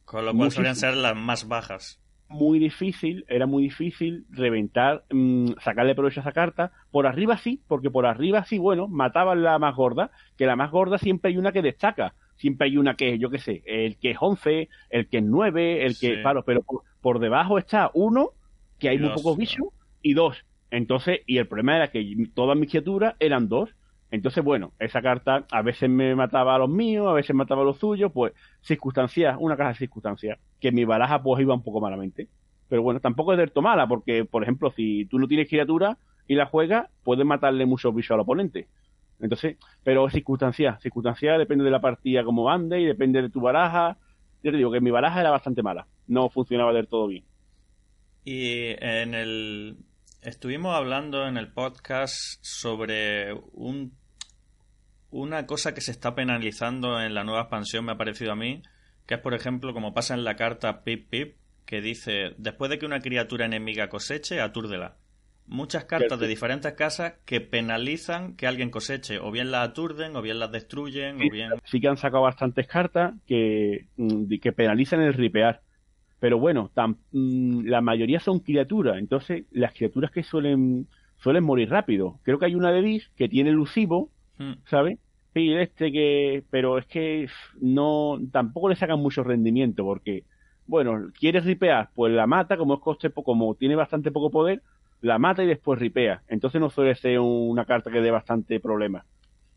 Con lo cual solían ser las más bajas muy difícil, era muy difícil reventar, mm, sacarle provecho a esa carta. Por arriba sí, porque por arriba sí, bueno, mataban la más gorda, que la más gorda siempre hay una que destaca. Siempre hay una que, yo qué sé, el que es 11, el que es 9, el que, claro, pero por debajo está uno, que hay muy pocos bichos, y dos. Entonces, y el problema era que todas mis criaturas eran dos. Entonces, bueno, esa carta a veces me mataba a los míos, a veces mataba a los suyos, pues circunstancias, una caja de circunstancias, que mi baraja pues iba un poco malamente. Pero bueno, tampoco es del todo mala, porque, por ejemplo, si tú no tienes criatura y la juegas, puedes matarle muchos bichos al oponente. Entonces, pero circunstancia, circunstancia depende de la partida como ande y depende de tu baraja. Yo te digo que mi baraja era bastante mala, no funcionaba del todo bien. Y en el estuvimos hablando en el podcast sobre un una cosa que se está penalizando en la nueva expansión me ha parecido a mí, que es por ejemplo como pasa en la carta Pip Pip, que dice después de que una criatura enemiga coseche, atúrdela. Muchas cartas de diferentes casas que penalizan que alguien coseche, o bien las aturden, o bien las destruyen, o bien... Sí que han sacado bastantes cartas que, mm, que penalizan el ripear. Pero bueno, mm, la mayoría son criaturas, entonces las criaturas que suelen suelen morir rápido. Creo que hay una de Bis que tiene elusivo, Hmm. ¿sabes? Sí, este que, pero es que no, tampoco le sacan mucho rendimiento porque, bueno, quieres ripear, pues la mata, como es coste, como tiene bastante poco poder, la mata y después ripea. Entonces no suele ser una carta que dé bastante problema.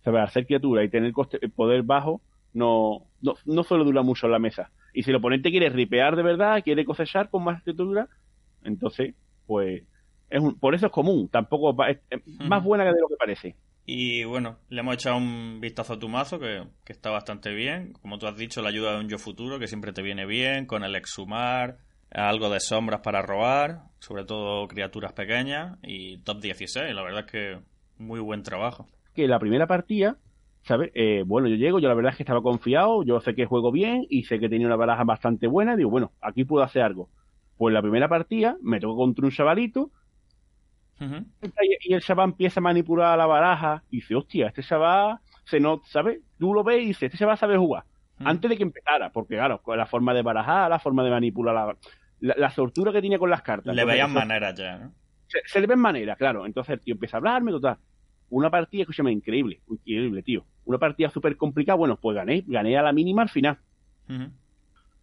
¿Sabes? Hacer criatura y tener coste, poder bajo no, no, no suele durar mucho en la mesa. Y si el oponente quiere ripear de verdad, quiere cosechar con más criatura, entonces, pues, es por eso es común. Tampoco es, más buena que de lo que parece. Y bueno, le hemos echado un vistazo a tu mazo que, está bastante bien. Como tú has dicho, la ayuda de un yo futuro que siempre te viene bien, con el exhumar, algo de sombras para robar, sobre todo criaturas pequeñas y top 16. La verdad es que muy buen trabajo. Que la primera partida, ¿sabes? Eh, bueno, yo llego, yo la verdad es que estaba confiado, yo sé que juego bien y sé que tenía una baraja bastante buena. Digo, bueno, aquí puedo hacer algo. Pues la primera partida me tocó contra un chavalito y, el chaval empieza a manipular la baraja y dice, hostia, este chaval se no, ¿sabes? Tú lo ves y dices, este chaval sabe jugar. Antes de que empezara, porque claro, con la forma de barajar, la forma de manipular la, la, soltura que tiene con las cartas. Le veían manera ya, ¿no? Se, le ven manera, claro. Entonces el tío empieza a hablarme, total. Una partida, escúchame, increíble, increíble, tío. Una partida súper complicada, bueno, pues gané, gané a la mínima al final.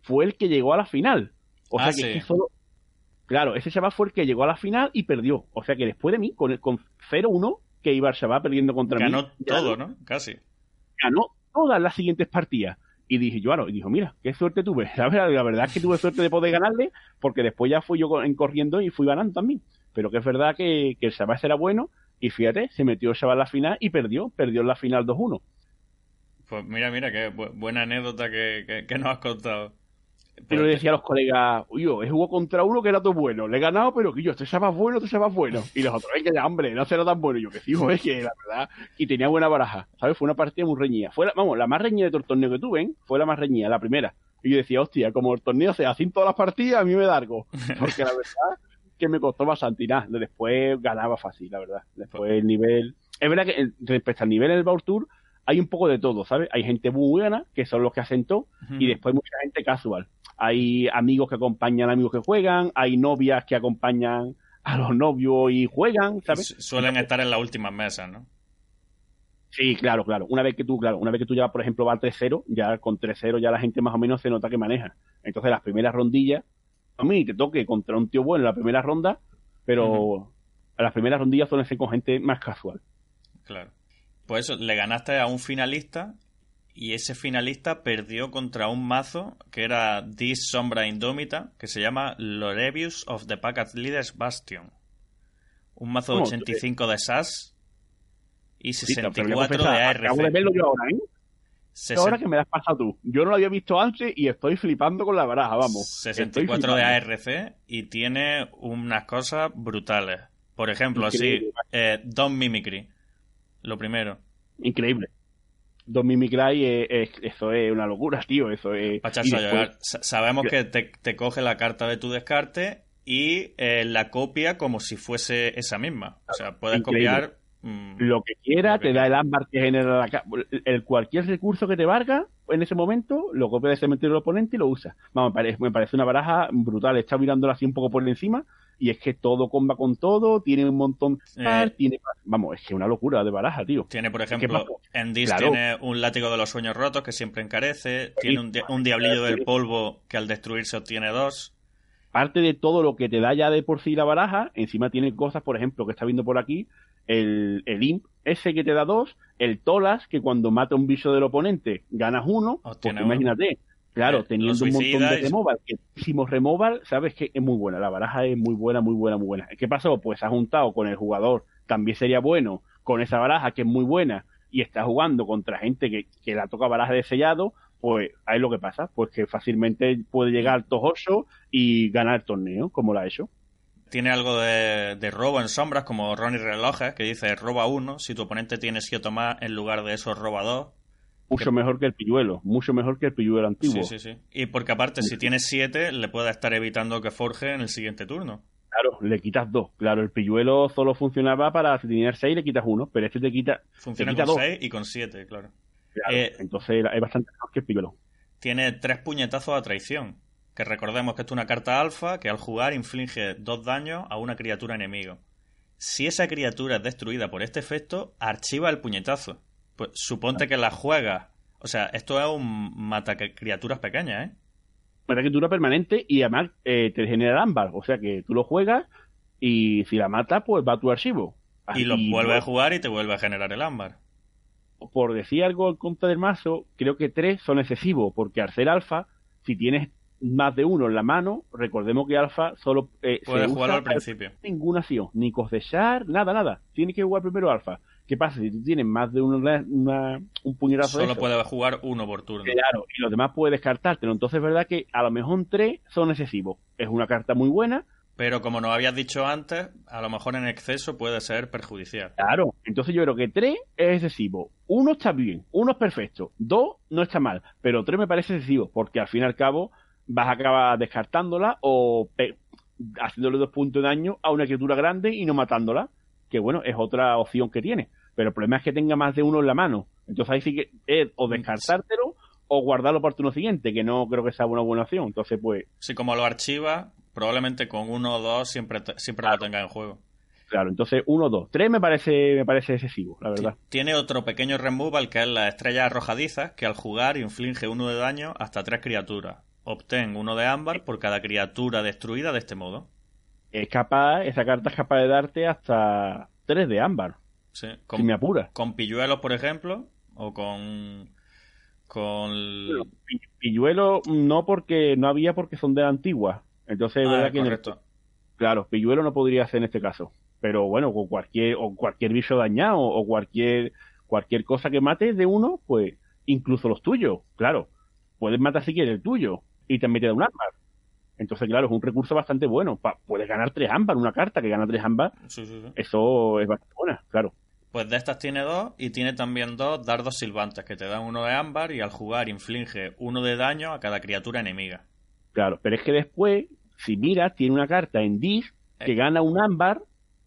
Fue el que llegó a la final. O sea ah, que, es que solo, Claro, ese Shabbat fue el que llegó a la final y perdió. O sea que después de mí, con, con 0-1, que iba el Shabbat perdiendo contra mí. Ganó todo, ¿no? Casi. Ganó todas las siguientes partidas. Y dije yo, y dijo, mira, qué suerte tuve. La verdad, es que tuve suerte de poder ganarle, porque después ya fui yo en corriendo y fui ganando también. Pero que es verdad que, el Shabbat era bueno, y fíjate, se metió el Shabbat a la final y perdió, perdió en la final 2-1. Pues mira, mira, qué buena anécdota que nos has contado. Pero le decía a los colegas, yo he jugado contra uno que era todo bueno, le he ganado, pero que yo, este más bueno, este más bueno. Y los otros, es que ya, hombre, no será tan bueno. Y yo, que sí, es que la verdad, y tenía buena baraja, ¿sabes? Fue una partida muy reñida. Fue la, vamos, la más reñida de todo el torneo que tuve, ¿eh? fue la más reñida, la primera. Y yo decía, hostia, como el torneo se hace en todas las partidas, a mí me da algo. Porque la verdad que me costó bastante y nada. Después ganaba fácil, la verdad. Después el nivel. Es verdad que respecto al nivel en el Bowl Tour, hay un poco de todo, ¿sabes? Hay gente muy buena, que son los que hacen todo, y después mucha gente casual hay amigos que acompañan a amigos que juegan, hay novias que acompañan a los novios y juegan, ¿sabes? Suelen estar en las últimas mesas, ¿no? Sí, claro, claro. Una vez que tú, claro, una vez que tú ya, por ejemplo, vas 3-0, ya con 3-0 ya la gente más o menos se nota que maneja. Entonces las primeras rondillas, a mí te toque contra un tío bueno en la primera ronda, pero a las primeras rondillas suelen ser con gente más casual. Claro. Pues eso, le ganaste a un finalista y ese finalista perdió contra un mazo que era This Sombra Indómita, que se llama Lorevius of the Packet Leaders Bastion. Un mazo 85 de SAS y 64 de ARC. Acabo de verlo yo ahora, ¿eh? Ahora que me has pasado tú. Yo no lo había visto antes y estoy flipando con la baraja, vamos. 64 de ARC y tiene unas cosas brutales. Por ejemplo, así, eh, Don Mimicry. Lo primero. Increíble. Don Mimicry, es, eso es una locura, tío. Eso es. sabemos que te, coge la carta de tu descarte y eh, la copia como si fuese esa misma. O sea, puedes copiar. Mm, lo que quiera, te da el ámbar que genera la el cualquier recurso que te valga en ese momento, lo copia de cementerio del oponente y lo usa. Vamos, me parece, me parece una baraja brutal. Estado mirándola así un poco por encima y es que todo comba con todo, tiene un montón, eh, tiene, vamos, es que una locura de baraja, tío. Tiene, por ejemplo, en Dis tiene un látigo de los sueños rotos que siempre encarece, tiene un, diablillo del polvo que al destruirse obtiene dos, aparte de todo lo que te da ya de por sí la baraja, encima tiene cosas, por ejemplo, que está viendo por aquí, el, el imp ese que te da dos, el tolas, que cuando mata un bicho del oponente ganas uno, pues imagínate, claro, eh, teniendo un montón de removal, que hicimos removal, sabes que es muy buena, la baraja es muy buena, muy buena, muy buena. ¿Qué pasó? Pues ha juntado con el jugador, también sería bueno, con esa baraja que es muy buena, y está jugando contra gente que, que la toca baraja de sellado, pues ahí lo que pasa, pues que fácilmente puede llegar al top y ganar el torneo, como lo ha hecho. Tiene algo de, robo en sombras, como Ronnie Relojes, que dice roba uno, si tu oponente tiene siete más, en lugar de eso roba dos. Mucho mejor que el pilluelo, mucho mejor que el pilluelo antiguo. Sí, sí, sí. Y porque aparte, si tienes siete, le puede estar evitando que forje en el siguiente turno. Claro, le quitas dos. Claro, el pilluelo solo funcionaba para si tenías seis le quitas uno, pero este te quita. Funciona con seis y con siete, claro. Eh, entonces es bastante mejor que el. Tiene tres puñetazos a traición. Que recordemos que esto es una carta alfa que al jugar inflige dos daños a una criatura enemigo. Si esa criatura es destruida por este efecto, archiva el puñetazo. Pues suponte que la juegas. O sea, esto es un mata criaturas pequeñas, ¿eh? Mata criatura permanente y además eh, te genera ámbar. O sea que tú lo juegas y si la mata, pues va a tu archivo. Y lo vuelve a jugar y te vuelve a generar el ámbar por decir algo en contra del mazo, creo que tres son excesivos, porque al ser alfa, si tienes más de uno en la mano, recordemos que alfa solo eh, puede jugar al principio. Ninguna acción, ni cosechar, nada, nada. Tienes que jugar primero alfa. ¿Qué pasa? Si tú tienes más de uno, un puñetazo Solo puede jugar uno por turno. Claro, y los demás puedes descartártelo. Entonces es verdad que a lo mejor tres son excesivos. Es una carta muy buena, pero como nos habías dicho antes, a lo mejor en exceso puede ser perjudicial. Claro, entonces yo creo que 3 es excesivo. Uno está bien, uno es perfecto, dos no está mal, pero 3 me parece excesivo, porque al fin y al cabo vas a acabar descartándola o haciéndole dos puntos de daño a una criatura grande y no matándola, que bueno, es otra opción que tiene. Pero el problema es que tenga más de uno en la mano. Entonces ahí sí que es o descartártelo o guardarlo para turno siguiente, que no creo que sea una buena opción. Entonces, pues. Sí, como lo archiva, probablemente con uno o dos siempre, siempre lo tenga en juego. Claro, entonces uno o dos. Tres me parece, me parece excesivo, la verdad. Tiene otro pequeño removal que es la estrella arrojadiza, que al jugar inflige uno de daño hasta tres criaturas. Obtén uno de ámbar por cada criatura destruida de este modo. Es capaz, esa carta es capaz de darte hasta tres de ámbar. Sí, con, si me apura. Con pilluelos, por ejemplo, o con. Con. pilluelo no porque no había porque son de antigua. Entonces, ah, verdad que claro, pilluelo no podría ser en este caso. Pero bueno, con cualquier, o cualquier bicho dañado, o cualquier, cualquier cosa que mate de uno, pues incluso los tuyos, claro. Puedes matar si quieres el tuyo y también te da un ámbar. Entonces, claro, es un recurso bastante bueno. puedes ganar tres ámbar, una carta que gana tres ámbar. Eso es bastante buena, claro. Pues de estas tiene dos y tiene también dos dardos silbantes que te dan uno de ámbar y al jugar inflige uno de daño a cada criatura enemiga. Claro, pero es que después, si miras, tiene una carta en Dis que eh. gana un ámbar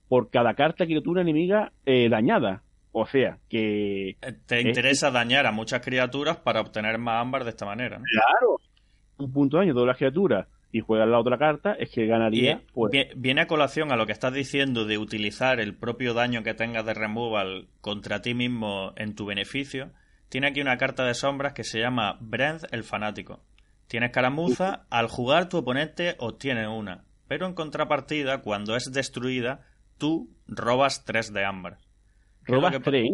por cada carta criatura enemiga eh, dañada. O sea, que... Eh, te interesa dañar a muchas criaturas para obtener más ámbar de esta manera, ¿no? Claro. Un punto de daño de todas las criaturas y juegas la otra carta, es que ganaría... Pues... Viene a colación a lo que estás diciendo de utilizar el propio daño que tengas de removal contra ti mismo en tu beneficio. Tiene aquí una carta de sombras que se llama Brent el Fanático. Tienes caramuza, al jugar tu oponente obtiene una, pero en contrapartida, cuando es destruida, tú robas tres de ámbar. ¿Robas tres?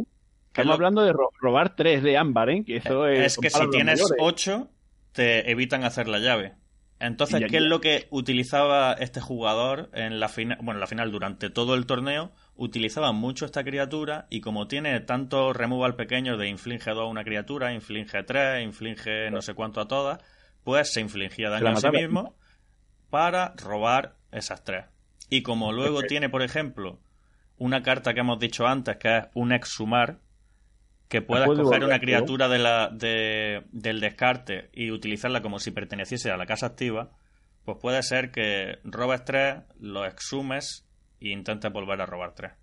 Estamos hablando de robar tres de ámbar, ¿eh? Que eso es, es que si tienes ocho, te evitan hacer la llave. Entonces, ¿qué es lo que utilizaba este jugador en la final? Bueno, en la final, durante todo el torneo, utilizaba mucho esta criatura y como tiene tanto removal pequeño de inflige dos a una criatura, inflige tres, inflige no sé cuánto a todas, pues se infligía daño a sí mismo para robar esas tres. Y como luego tiene, por ejemplo, una carta que hemos dicho antes, que es un exhumar, que puedas coger una criatura de la, del descarte y utilizarla como si perteneciese a la casa activa, pues puede ser que robes tres, lo exhumes e intentes volver a robar tres.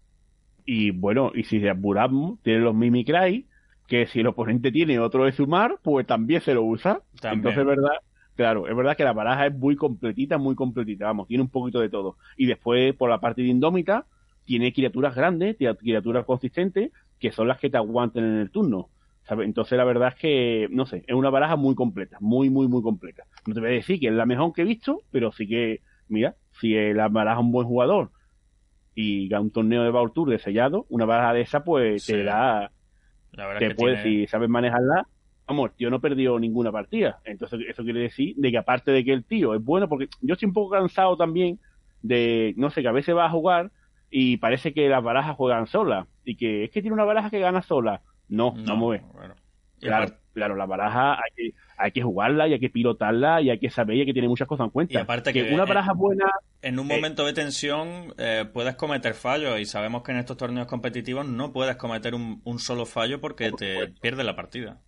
Y bueno, y si de Buram tiene los Mimicry, que si el oponente tiene otro de sumar, pues también se lo usa. Entonces, es verdad, claro, es verdad que la baraja es muy completita, muy completita, vamos, tiene un poquito de todo. Y después, por la parte de Indómita, tiene criaturas grandes, criaturas consistentes, que son las que te aguanten en el turno. Entonces, la verdad es que, no sé, es una baraja muy completa, muy, muy, muy completa. No te voy a decir que es la mejor que he visto, pero sí que mira, si la baraja es un buen jugador y gana un torneo de Baul Tour de sellado, una baraja de esa, pues te da. Te puede, si sabes manejarla, vamos, tío no perdió ninguna partida. Entonces, eso quiere decir de que aparte de que el tío es bueno, porque yo estoy un poco cansado también de, no sé, que a veces va a jugar y parece que las barajas juegan solas y que es que tiene una baraja que gana sola. No, no a ver. Claro, claro, la baraja hay que, hay que jugarla y hay que pilotarla y hay que saber y hay que tener muchas cosas en cuenta. Y aparte que, una baraja buena... En un eh, momento de tensión eh, puedes cometer fallos y sabemos que en estos torneos competitivos no puedes cometer un, solo fallo porque te pierde la partida.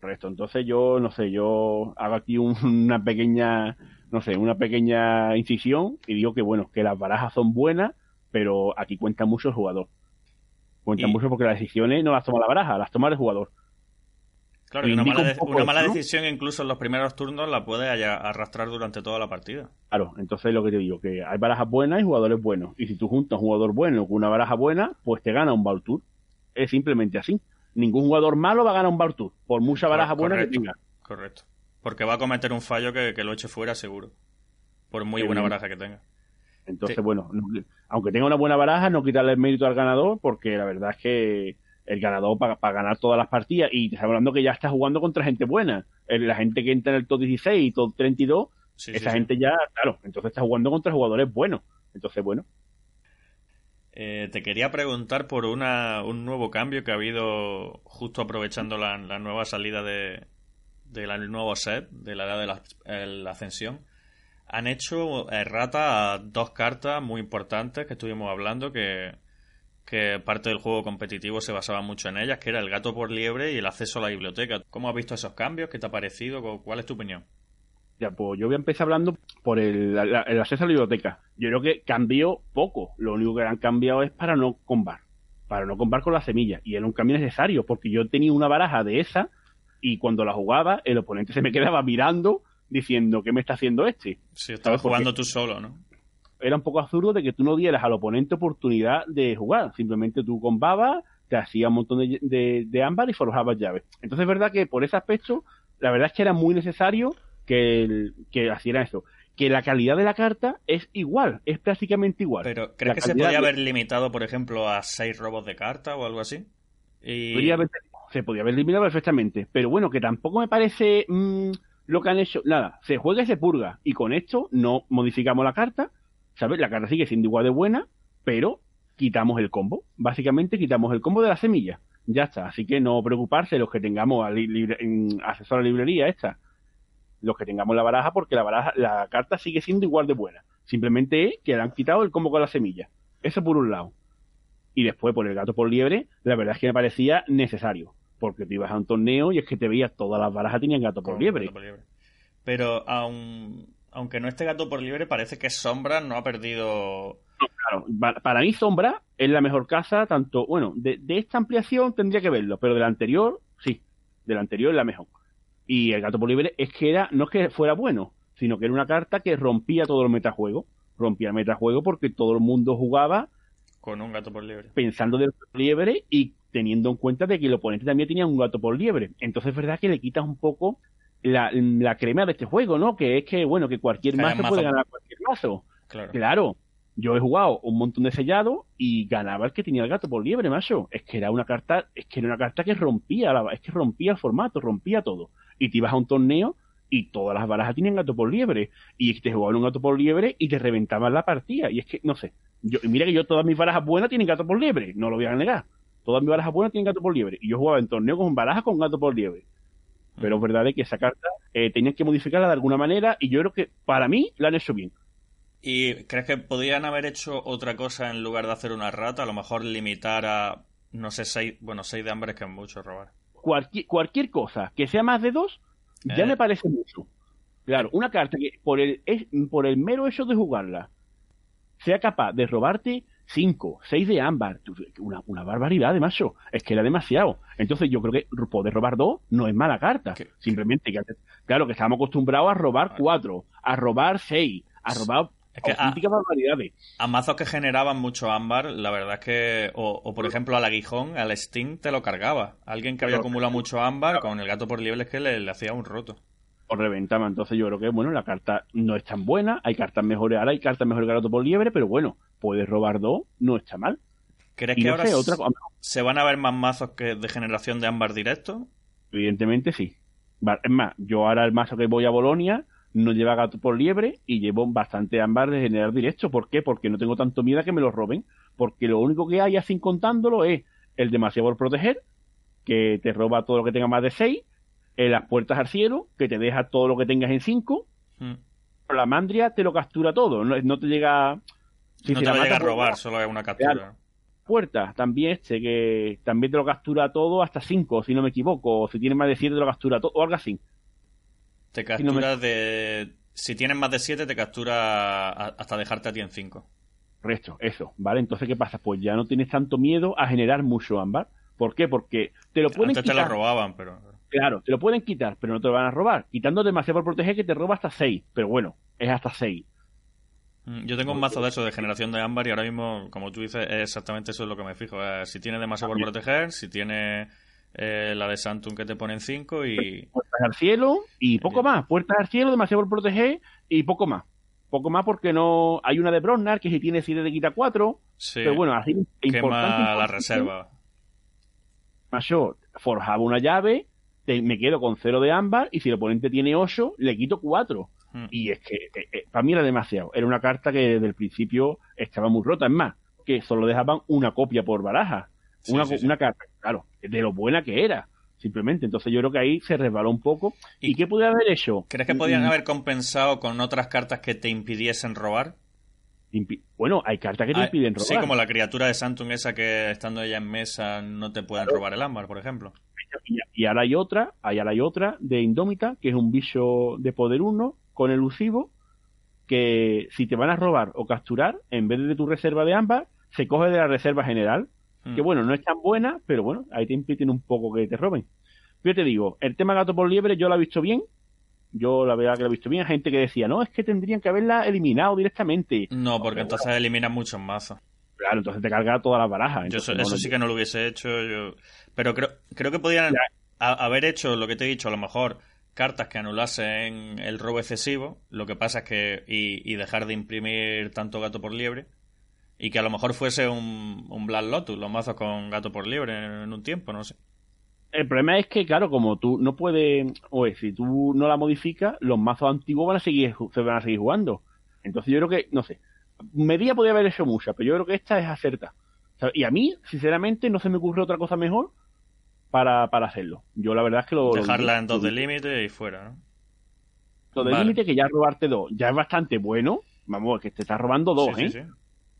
Correcto, entonces yo, no sé, yo hago aquí una pequeña, no sé, una pequeña incisión y digo que bueno, que las barajas son buenas, pero aquí cuenta mucho el jugador. Cuenta mucho porque las decisiones no las toma la baraja, las toma el jugador. Claro, y una mala, decisión incluso en los primeros turnos la puede arrastrar durante toda la partida. Claro, entonces lo que te digo, que hay barajas buenas y jugadores buenos. Y si tú juntas un jugador bueno con una baraja buena, pues te gana un Tour. Es simplemente así. Ningún jugador malo va a ganar un Tour, por mucha baraja buena que tenga. Correcto. Porque va a cometer un fallo que, lo eche fuera seguro. Por muy buena baraja que tenga. Entonces, bueno, aunque tenga una buena baraja, no quitarle el mérito al ganador, porque la verdad es que el ganador para, ganar todas las partidas. Y te estamos hablando que ya está jugando contra gente buena. La gente que entra en el top 16 y top 32, esa gente ya, claro, entonces está jugando contra jugadores buenos. Entonces, bueno. Eh, te quería preguntar por una, un nuevo cambio que ha habido justo aprovechando la, nueva salida de, del nuevo set, de la edad de la, ascensión. Han hecho errata a dos cartas muy importantes que estuvimos hablando que, que parte del juego competitivo se basaba mucho en ellas, que era el gato por liebre y el acceso a la biblioteca. ¿Cómo has visto esos cambios? ¿Qué te ha parecido? ¿Cuál es tu opinión? Ya, pues yo voy a empezar hablando por el, acceso a la biblioteca. Yo creo que cambió poco. Lo único que han cambiado es para no combar. Para no combar con las semillas. Y era un cambio necesario, porque yo tenía una baraja de esa y cuando la jugaba, el oponente se me quedaba mirando diciendo, ¿qué me está haciendo este? Sí, estabas jugando tú solo, ¿no? Era un poco absurdo de que tú no dieras al oponente oportunidad de jugar. Simplemente tú combabas, te hacías un montón de, de, ámbar y forjabas llaves. Entonces es verdad que por ese aspecto, la verdad es que era muy necesario que, el, que hicieran eso. Que la calidad de la carta es igual, es prácticamente igual. Pero, ¿crees que se podía haber limitado, por ejemplo, a seis robos de carta o algo así? se podía haber limitado perfectamente. Pero bueno, que tampoco me parece mm, lo que han hecho. Nada, se juega y se purga. Y con esto no modificamos la carta, ¿sabes? La carta sigue siendo igual de buena, pero quitamos el combo. Básicamente quitamos el combo de la semilla. Ya está. Así que no preocuparse los que tengamos a asesor a librería esta. Los que tengamos la baraja, porque la baraja, la carta sigue siendo igual de buena. Simplemente es que le han quitado el combo con la semilla. Eso por un lado. Y después por el gato por liebre, la verdad es que me parecía necesario. Porque tú ibas a un torneo y es que te veías todas las barajas tenían gato por liebre. Gato por liebre. Pero aún aunque no esté gato por libre, parece que Sombra no ha perdido. claro, para mí Sombra es la mejor casa, tanto, bueno, de, esta ampliación tendría que verlo, pero de la anterior, sí, de la anterior es la mejor. Y el gato por libre es que era, no es que fuera bueno, sino que era una carta que rompía todo el metajuego. Rompía el metajuego porque todo el mundo jugaba con un gato por liebre. Pensando del liebre y teniendo en cuenta de que el oponente también tenía un gato por liebre. Entonces es verdad que le quitas un poco la, la crema de este juego, ¿no? Que es que, bueno, que cualquier mazo, puede ganar cualquier mazo. Claro. Yo he jugado un montón de sellado y ganaba el que tenía el gato por liebre, macho. Es que era una carta, es que era una carta que rompía, la, es que rompía el formato, rompía todo. Y te ibas a un torneo y todas las barajas tienen gato por liebre. Y te jugaban un gato por liebre y te reventaban la partida. Y es que, no sé. Yo, mira que yo todas mis barajas buenas tienen gato por liebre, no lo voy a negar. Todas mis barajas buenas tienen gato por liebre. Y yo jugaba en torneo con barajas con gato por liebre. Pero es verdad que esa carta eh, tenían que modificarla de alguna manera y yo creo que para mí la han hecho bien. ¿Y crees que podían haber hecho otra cosa en lugar de hacer una rata? A lo mejor limitar a, no sé, seis, bueno, seis de hambre que es mucho robar. Cualquier, cualquier cosa que sea más de dos, ya me parece mucho. Claro, una carta que por el, es, por el mero hecho de jugarla sea capaz de robarte 5, 6 de ámbar, una, una barbaridad de macho, es que era demasiado. Entonces yo creo que poder robar 2 no es mala carta, simplemente que claro que estamos acostumbrados a robar 4, a robar 6, a robar auténticas barbaridades. A mazos que generaban mucho ámbar, la verdad es que, o, por ejemplo al aguijón, al Sting te lo cargaba. Alguien que había acumulado mucho ámbar, con el gato por liebre es que le, hacía un roto. o reventaba. Entonces yo creo que, bueno, la carta no es tan buena, hay cartas mejores ahora, hay cartas mejores que gato por liebre, pero bueno, puedes robar dos, no está mal. ¿Crees que ahora se van a ver más mazos que de generación de ámbar directo? Evidentemente sí. Es más, yo ahora el mazo que voy a Bolonia no lleva gato por liebre y llevo bastante ámbar de generar directo. ¿Por qué? Porque no tengo tanto miedo a que me lo roben. Porque lo único que hay así contándolo es el demasiado por proteger, que te roba todo lo que tenga más de 6, las puertas al cielo, que te deja todo lo que tengas en 5. Hmm. La mandria te lo captura todo, no, te llega... no te, llega a robar, solo es una captura. puertas, también este, que también te lo captura todo hasta 5, si no me equivoco, o si tienes más de 7 te lo captura todo, o algo así. Te captura de... Si tienes más de 7 te captura hasta dejarte a ti en 5. Resto, eso, ¿vale? Entonces, ¿qué pasa? Pues ya no tienes tanto miedo a generar mucho ámbar. ¿Por qué? Porque te lo pueden Antes te lo robaban, pero... Claro, te lo pueden quitar, pero no te lo van a robar. Quitando demasiado por proteger que te roba hasta 6. Pero bueno, es hasta 6. Mm, yo tengo un mazo de eso de generación de ámbar y ahora mismo, como tú dices, es exactamente eso es lo que me fijo. si tiene demasiado por proteger, si tiene eh, la de Santum que te ponen 5 y... Puertas al cielo y poco más. Puertas al cielo, demasiado por proteger y poco más. Poco más porque no... Hay una de Brosnar que si tiene 7 te quita 4. Sí. Pero bueno, así importante. la reserva. Mayor, forjaba una llave me quedo con cero de ámbar y si el oponente tiene 8, le quito 4. Hmm. Y es que eh, eh, para mí era demasiado. Era una carta que desde el principio estaba muy rota. Es más, que solo dejaban una copia por baraja. una, una carta, claro, de lo buena que era simplemente. Entonces yo creo que ahí se resbaló un poco. ¿Y, qué podía haber hecho? ¿Crees que podían mm. haber compensado con otras cartas que te impidiesen robar? bueno, hay cartas que te ah, impiden robar. Sí, como la criatura de Santum esa que estando ella en mesa no te pueden robar el ámbar, por ejemplo. Y, ahora hay otra, ahora hay otra de Indómita, que es un bicho de poder 1 con elusivo, que si te van a robar o capturar, en vez de tu reserva de ámbar, se coge de la reserva general, mm. que bueno, no es tan buena, pero bueno, ahí te impiden un poco que te roben. Yo te digo, el tema gato por liebre yo lo he visto bien, yo la verdad que lo he visto bien, gente que decía, no, es que tendrían que haberla eliminado directamente. No, porque entonces eliminan muchos mazos. Claro, entonces te carga todas las barajas. Yo eso, sí que no lo hubiese hecho. Yo... Pero creo, creo que podían haber hecho lo que te he dicho, a lo mejor cartas que anulasen el robo excesivo, lo que pasa es que. y, dejar de imprimir tanto gato por liebre. Y que a lo mejor fuese un, un Black Lotus, los mazos con gato por liebre en, un tiempo, no sé. El problema es que, claro, como tú no puedes, o si tú no la modificas, los mazos antiguos van a seguir, se van a seguir jugando. Entonces yo creo que, no sé, Medía podía haber hecho mucha, pero yo creo que esta es acerta. y a mí, sinceramente, no se me ocurre otra cosa mejor para, hacerlo. Yo la verdad es que lo... Dejarla en dos de límite y fuera, ¿no? Dos de límite, que ya robarte dos, ya es bastante bueno. Vamos, que te estás robando dos, ¿eh?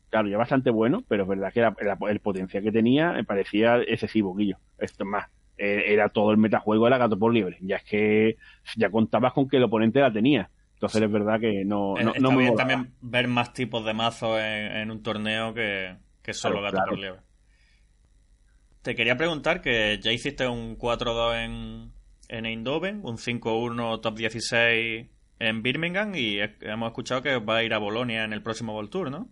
Claro, ya es bastante bueno, pero es verdad que el potencial que tenía me parecía excesivo, Guillo. Esto es más, eh, era todo el metajuego era gato por libre. Ya es que ya contabas con que el oponente la tenía. Entonces es verdad que no, no, Está bien también ver más tipos de mazos en, un torneo que, solo gato por liebre. Te quería preguntar que ya hiciste un 4-2 en, en Eindhoven, un 5-1 top 16 en Birmingham y hemos escuchado que va a ir a Bolonia en el próximo World ¿no?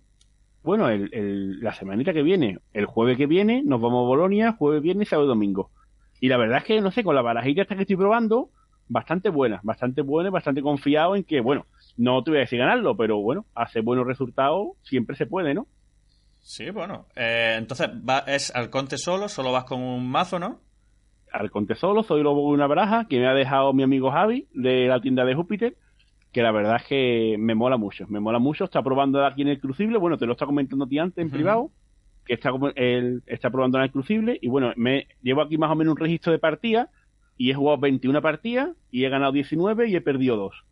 Bueno, el, la semanita que viene, el jueves que viene, nos vamos a Bolonia, jueves, viernes, sábado y domingo. Y la verdad es que, no sé, con la barajita esta que estoy probando, bastante buena, bastante buena bastante confiado en que, bueno, no te voy a decir ganarlo, pero bueno, hace buenos resultados siempre se puede, ¿no? Sí, bueno. Eh, entonces, va, ¿es al conte solo? ¿Solo vas con un mazo, no? Al conte solo, soy lobo de una baraja que me ha dejado mi amigo Javi de la tienda de Júpiter, que la verdad es que me mola mucho, me mola mucho, está probando aquí en el Crucible, bueno, te lo está comentando a ti antes en privado, que está, él está probando en el Crucible, y bueno, me llevo aquí más o menos un registro de partida, y he jugado 21 partidas y he ganado 19 y he perdido 2.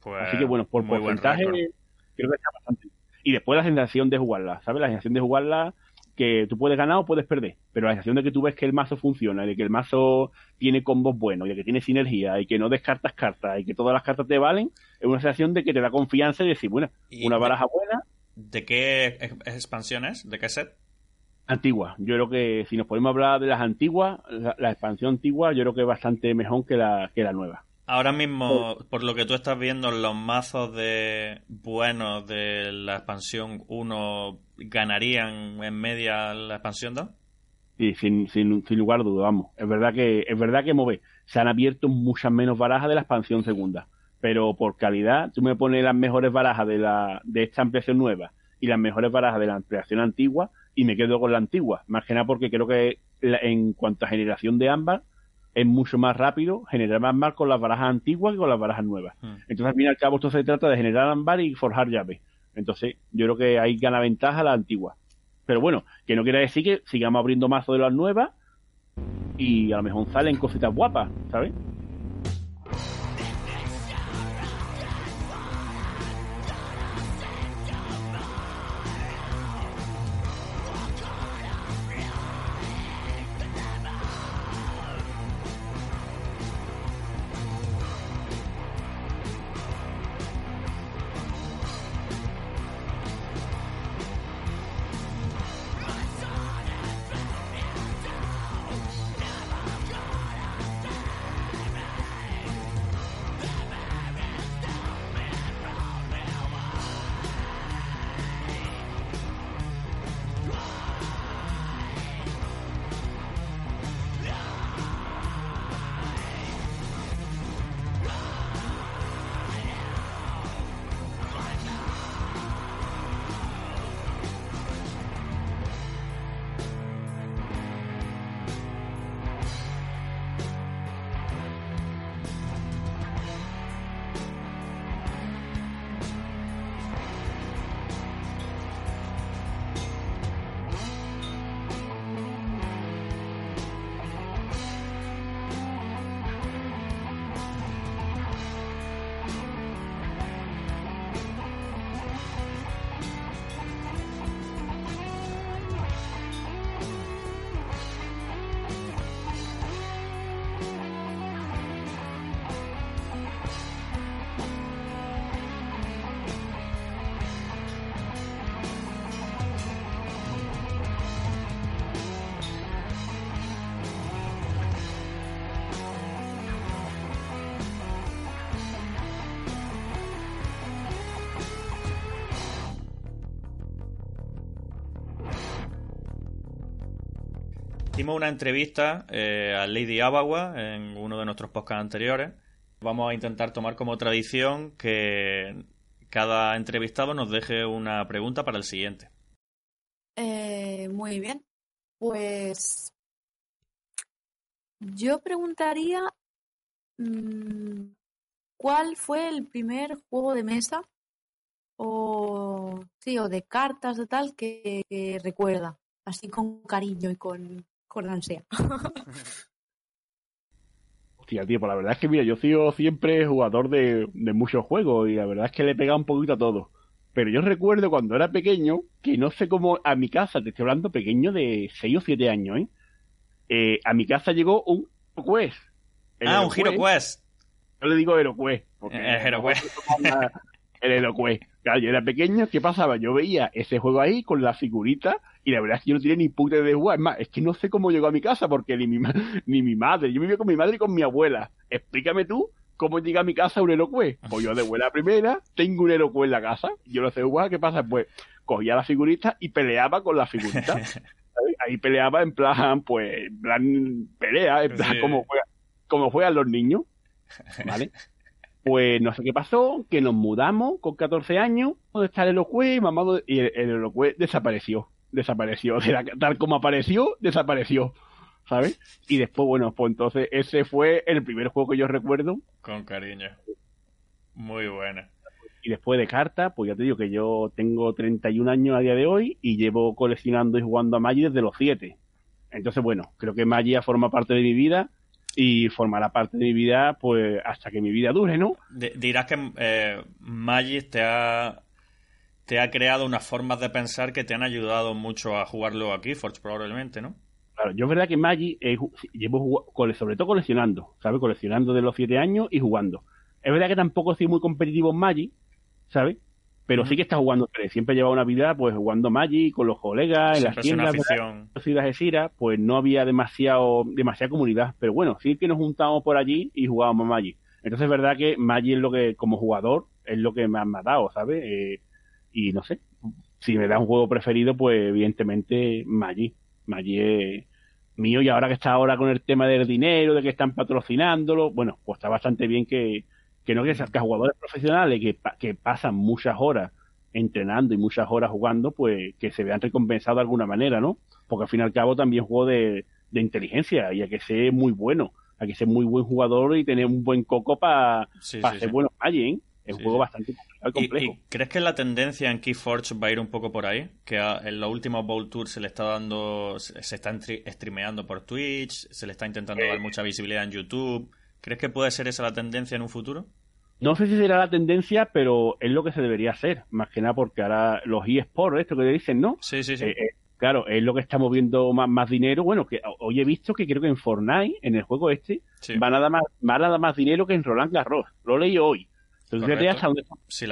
Pues, Así que bueno, por porcentaje creo que está bastante. Y después la sensación de jugarla, ¿sabes? La sensación de jugarla que tú puedes ganar o puedes perder, pero la sensación de que tú ves que el mazo funciona, de que el mazo tiene combos buenos, de que tiene sinergia, y que no descartas cartas, y que todas las cartas te valen, es una sensación de que te da confianza y decir, bueno, una baraja buena. ¿De qué expansiones? ¿De qué set? Antigua. Yo creo que si nos podemos hablar de las antiguas, la, expansión antigua yo creo que es bastante mejor que la, que la nueva. Ahora mismo, por lo que tú estás viendo, los mazos de buenos de la expansión 1 ganarían en media la expansión 2? Sí, sin, sin, sin lugar a duda, vamos. Es verdad que, es verdad que move. se han abierto muchas menos barajas de la expansión segunda. Pero por calidad, tú me pones las mejores barajas de, la, de esta ampliación nueva y las mejores barajas de la ampliación antigua y me quedo con la antigua. Más que nada porque creo que en cuanto a generación de ámbar, es mucho más rápido generar más ámbar con las barajas antiguas que con las barajas nuevas. Hmm. Entonces, al fin y al cabo, esto se trata de generar ámbar y forjar llaves. Entonces, yo creo que ahí gana ventaja la antigua. Pero bueno, que no quiere decir que sigamos abriendo mazo de las nuevas y a lo mejor salen cositas guapas, ¿sabes? Hicimos una entrevista eh, a Lady Abawa en uno de nuestros podcasts anteriores. Vamos a intentar tomar como tradición que cada entrevistado nos deje una pregunta para el siguiente. Eh, muy bien. Pues yo preguntaría mm, ¿cuál fue el primer juego de mesa o sí o de cartas de tal que recuerda así con cariño y con con ansia. Hostia, tío, pues la verdad es que mira, yo he sido siempre jugador de, muchos juegos y la verdad es que le he pegado un poquito a todo. Pero yo recuerdo cuando era pequeño, que no sé cómo a mi casa, te estoy hablando pequeño de 6 o 7 años, ¿eh? ¿eh? a mi casa llegó un Quest. ah, un Hero Quest. Yo le digo Hero Quest. Porque el Hero Quest. El Hero Quest. Claro, yo era pequeño, ¿qué pasaba? Yo veía ese juego ahí con la figurita y la verdad es que yo no tenía ni puta de jugar. Es más, es que no sé cómo llegó a mi casa porque ni mi, ni mi madre, yo vivía con mi madre y con mi abuela. Explícame tú cómo llega a mi casa un Herocue. Pues yo de buena primera tengo un Herocue en la casa. Yo lo sé jugar, ¿qué pasa? Pues cogía la figurita y peleaba con la figurita. Ahí peleaba en plan, pues, en plan pelea, en plan como, como juegan los niños. ¿Vale? Pues no sé qué pasó, que nos mudamos con 14 años, donde está el Elocue, mamado, y el, el desapareció. Desapareció. tal como apareció, desapareció. ¿Sabes? Y después, bueno, pues entonces ese fue el primer juego que yo recuerdo. Con cariño. Muy buena. Y después de carta, pues ya te digo que yo tengo 31 años a día de hoy y llevo coleccionando y jugando a Magic desde los 7. Entonces, bueno, creo que Magic forma parte de mi vida y formará parte de mi vida pues hasta que mi vida dure, ¿no? dirás que eh, Magic te ha te ha creado unas formas de pensar que te han ayudado mucho a jugarlo aquí, Forge probablemente, ¿no? Claro, yo es verdad que Magic llevo sobre todo coleccionando, ¿sabes? Coleccionando de los 7 años y jugando. Es verdad que tampoco soy muy competitivo en Magic, ¿sabes? Pero sí que está jugando tres. Siempre llevaba una vida pues jugando Magic con los colegas, en las tiendas, ciudades de Sira, pues no había demasiado, demasiada comunidad. Pero bueno, sí que nos juntamos por allí y jugábamos Magic. Entonces es verdad que Magic es lo que, como jugador, es lo que me ha dado, ¿sabes? Eh, y no sé, si me da un juego preferido, pues evidentemente Magic. Magic mío y ahora que está ahora con el tema del dinero, de que están patrocinándolo, bueno, pues está bastante bien que, que no que, que jugadores profesionales que, que pasan muchas horas entrenando y muchas horas jugando, pues que se vean recompensados de alguna manera, ¿no? Porque al fin y al cabo también juego de, de inteligencia y hay que ser muy bueno, hay que ser muy buen jugador y tener un buen coco para Sí, ser sí. buenos Magic, ¿eh? Es Sí, un juego sí. bastante complicado y ¿Y, complejo. crees que la tendencia en Keyforge va a ir un poco por ahí? Que a- en los últimos Bowl Tours se le está dando, se se está streameando por Twitch, se le está intentando Eh. dar mucha visibilidad en YouTube. ¿Crees que puede ser esa la tendencia en un futuro? No sé si será la tendencia, pero es lo que se debería hacer, más que nada porque ahora los eSports, esto que dicen, ¿no? Sí, sí, sí. Eh, eh, claro, es lo que está moviendo más, más dinero. Bueno, que hoy he visto que creo que en Fortnite, en el juego este, sí. va nada más, va nada más dinero que en Roland Garros. Lo leí hoy. Entonces, Correcto. fíjate hasta dónde,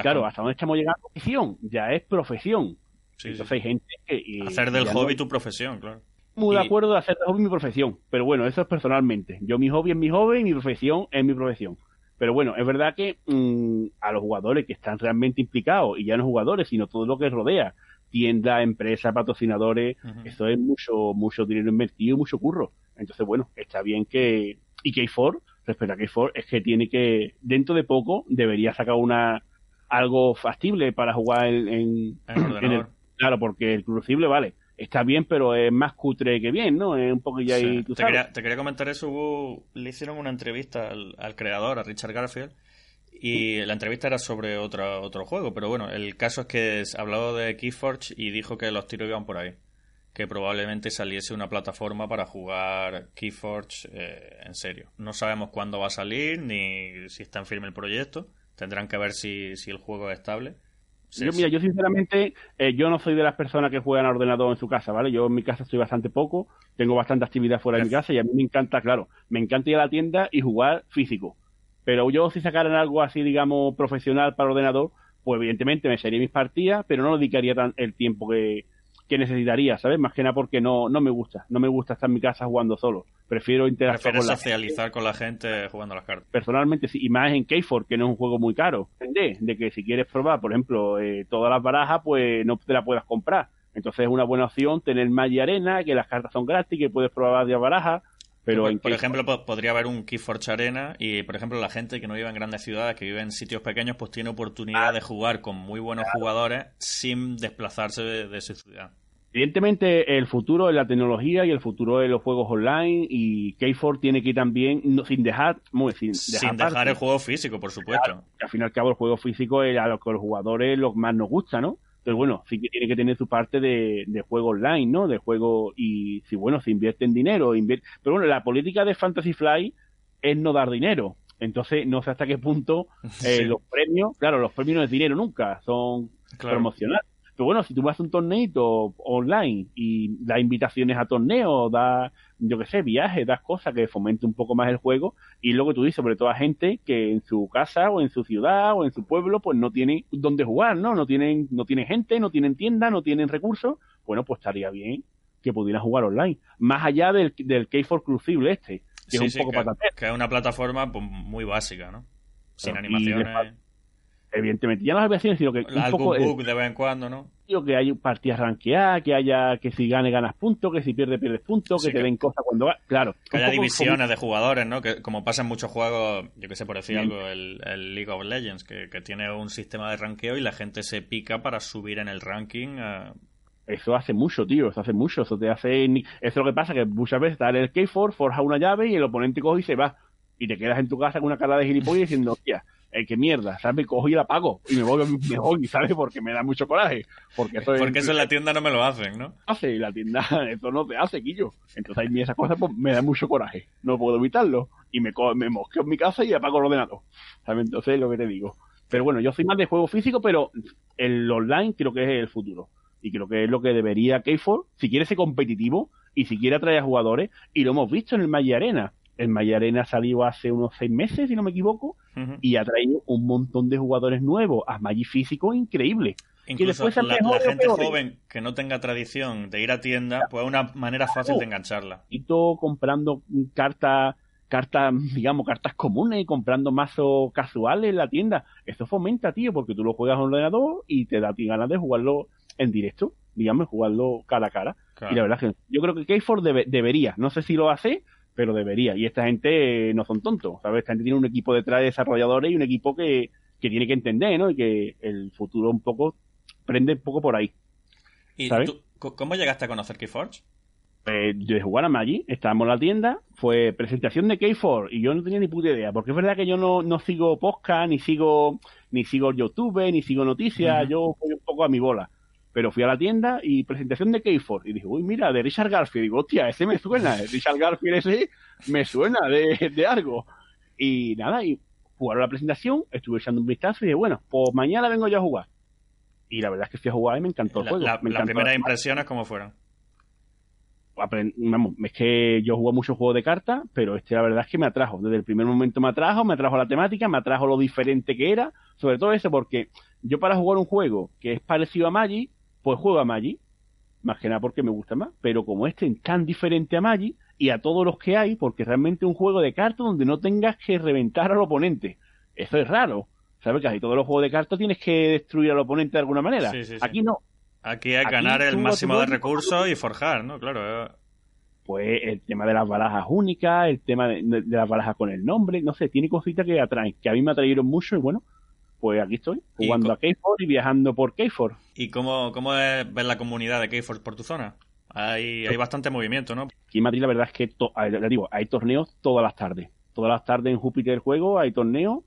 claro, hasta dónde estamos llegando. Profesión, ya es profesión. sí, sí. Entonces hay gente que... y- Hacer del hobby no- tu profesión, claro. muy de acuerdo de hacer de hobby mi profesión. Pero bueno, eso es personalmente. Yo mi hobby es mi hobby y mi profesión es mi profesión. Pero bueno, es verdad que mm, a los jugadores que están realmente implicados, y ya no jugadores, sino todo lo que rodea, tienda, empresa, patrocinadores, Ujú. eso es mucho, mucho dinero invertido y mucho curro. Entonces, bueno, está bien que... Y K4, respecto a K4, es que tiene que, dentro de poco, debería sacar una algo factible para jugar en, en, En el en ordenador. el- claro, porque el crucible, vale, está bien, pero es más cutre que bien, ¿no? Es un poco ya Sí. ahí, tú Te, sabes. quería, te quería comentar eso. hubo- le hicieron una entrevista al, al creador, a Richard Garfield, y la entrevista era sobre otro, otro juego. Pero bueno, el caso es que habló de Keyforge y dijo que los tiros iban por ahí. Que probablemente saliese una plataforma para jugar Keyforge eh, en serio. No sabemos cuándo va a salir ni si está en firme el proyecto. Tendrán que ver si, si el juego es estable. Sí, Yo, mira, yo sinceramente, eh, yo no soy de las personas que juegan a ordenador en su casa, ¿vale? Yo en mi casa estoy bastante poco, tengo bastante actividad fuera de mi casa y a mí me encanta, claro, me encanta ir a la tienda y jugar físico. Pero yo si sacaran algo así, digamos, profesional para ordenador, pues evidentemente me sería mis partidas, pero no dedicaría tan el tiempo que, que necesitaría, ¿sabes? Más que nada porque no, no me gusta, no me gusta estar en mi casa jugando solo. Prefiero interactuar Prefieres con la socializar con la gente jugando las cartas. personalmente sí, y más en K4, que no es un juego muy caro. ¿Entendés? De que si quieres probar, por ejemplo, eh, todas las barajas, pues no te las puedas comprar. Entonces es una buena opción tener Magic Arena, que las cartas son gratis, que puedes probar varias barajas, pero por, en por K4 ejemplo, po- podría haber un Keyforge Arena y, por ejemplo, la gente que no vive en grandes ciudades, que vive en sitios pequeños, pues tiene oportunidad de jugar con muy buenos jugadores sin desplazarse de, de su ciudad. Evidentemente el futuro es la tecnología y el futuro de los juegos online y K4 tiene que ir también, no, sin dejar, muy, sin dejar, Sin dejar aparte, el juego físico, por supuesto. que al fin y al cabo el juego físico es a lo que los jugadores lo más nos gusta, ¿no? Entonces, bueno, sí que tiene que tener su parte de, de juego online, ¿no? De juego y, si bueno, se invierte en dinero, invierte... Pero bueno, la política de Fantasy Fly es no dar dinero. Entonces, no sé hasta qué punto eh, Sí. los premios, claro, los premios no es dinero nunca, son Claro. promocionales. Pero bueno, si tú vas a un torneito online y das invitaciones a torneos, das, yo qué sé, viajes, das cosas que fomente un poco más el juego, y luego tú dices, sobre todo a gente que en su casa o en su ciudad o en su pueblo, pues no tienen dónde jugar, ¿no? No tienen, no tienen gente, no tienen tienda, no tienen recursos, bueno, pues estaría bien que pudieran jugar online. Más allá del, del K4 Crucible este, que Sí, es sí, un poco que, patatero. que es una plataforma pues, muy básica, ¿no? Sin animaciones, Evidentemente, ya no las aviaciones, sino que un algún poco... el- bug de vez en cuando, ¿no? que hay partidas ranqueadas, que haya que si gane ganas puntos, que si pierde pierdes puntos, Sí, que te den cosas cuando. Claro. Que haya divisiones de jugadores, ¿no? Que como pasa en muchos juegos, yo que sé, por decir algo, el, el League of Legends, que, que tiene un sistema de ranqueo y la gente se pica para subir en el ranking. eh, Eso hace mucho, tío, eso hace mucho, eso te hace... Eso es lo que pasa, que muchas veces estás en el K4, forja una llave y el oponente coge y se va. Y te quedas en tu casa con una cara de gilipollas diciendo, hostia, eh, qué mierda, ¿sabes? Me cojo y la pago. Y me voy, me voy, ¿sabes? Porque me da mucho coraje. Porque eso es... porque eso en la tienda no me lo hacen, ¿no? hace y la tienda eso no te hace, Quillo. Entonces a mí esas cosas pues, me da mucho coraje. No puedo evitarlo. Y me, co- me mosqueo en mi casa y apago el ordenador. ¿Sabes? Entonces es lo que te digo. Pero bueno, yo soy más de juego físico, pero el online creo que es el futuro. Y creo que es lo que debería K4, si quiere ser competitivo y si quiere atraer a jugadores. Y lo hemos visto en el Magic Arena. El Magic Arena salió hace unos seis meses, si no me equivoco, y ha traído un montón de jugadores nuevos a Magic físico increíble. Incluso la, la gente joven que no tenga tradición de ir a tienda, pues es una manera fácil de engancharla. poquito comprando cartas, cartas, digamos, cartas comunes y comprando mazos casuales en la tienda. Eso fomenta, tío, porque tú lo juegas en ordenador y te da ti ganas de jugarlo en directo, digamos, jugarlo cara a cara. Y la verdad es que yo creo que Keyford debería, no sé si lo hace, pero debería. Y esta gente eh, no son tontos, ¿sabes? Esta gente tiene un equipo detrás de desarrolladores y un equipo que, que tiene que entender, ¿no? Y que el futuro un poco prende un poco por ahí. ¿Y tú, cómo llegaste a conocer Keyforge? Eh, de jugar a Maggi, estábamos en la tienda, fue presentación de Keyforge y yo no tenía ni puta idea, porque es verdad que yo no, no sigo podcast, ni sigo ni sigo YouTube, ni sigo noticias, yo voy un poco a mi bola. Pero fui a la tienda y presentación de Keyforge y dije, uy, mira, de Richard Garfield. Digo, hostia, ese me suena, Richard Garfield ese me suena de, de algo. Y nada, y jugaron la presentación, estuve echando un vistazo y dije, bueno, pues mañana vengo yo a jugar. Y la verdad es que fui a jugar y me encantó el juego. La, las primeras impresiones, ¿cómo fueron? Vamos, es que yo juego muchos juegos de cartas, pero este la verdad es que me atrajo. Desde el primer momento me atrajo, me atrajo la temática, me atrajo lo diferente que era. Sobre todo eso, porque yo para jugar un juego que es parecido a Magic, pues juego a Magic. Más que nada porque me gusta más. Pero como este es tan diferente a Magic y a todos los que hay, porque realmente es un juego de cartas donde no tengas que reventar al oponente. Eso es raro. ¿Sabes? Casi todos los juegos de cartas tienes que destruir al oponente de alguna manera. Aquí no. Aquí hay que ganar el máximo de recursos y forjar, ¿no? Claro. Eh. Pues el tema de las barajas únicas, el tema de, las barajas con el nombre, no sé, tiene cositas que atraen, que a mí me atrayeron mucho y bueno, pues aquí estoy, jugando a Keyforge y viajando por Keyforge. ¿Y cómo, cómo es ver la comunidad de Keyforge por tu zona? Hay, hay bastante movimiento, ¿no? Aquí en Madrid la verdad es que, le digo, hay torneos todas las tardes. Todas las tardes en Júpiter juego hay torneos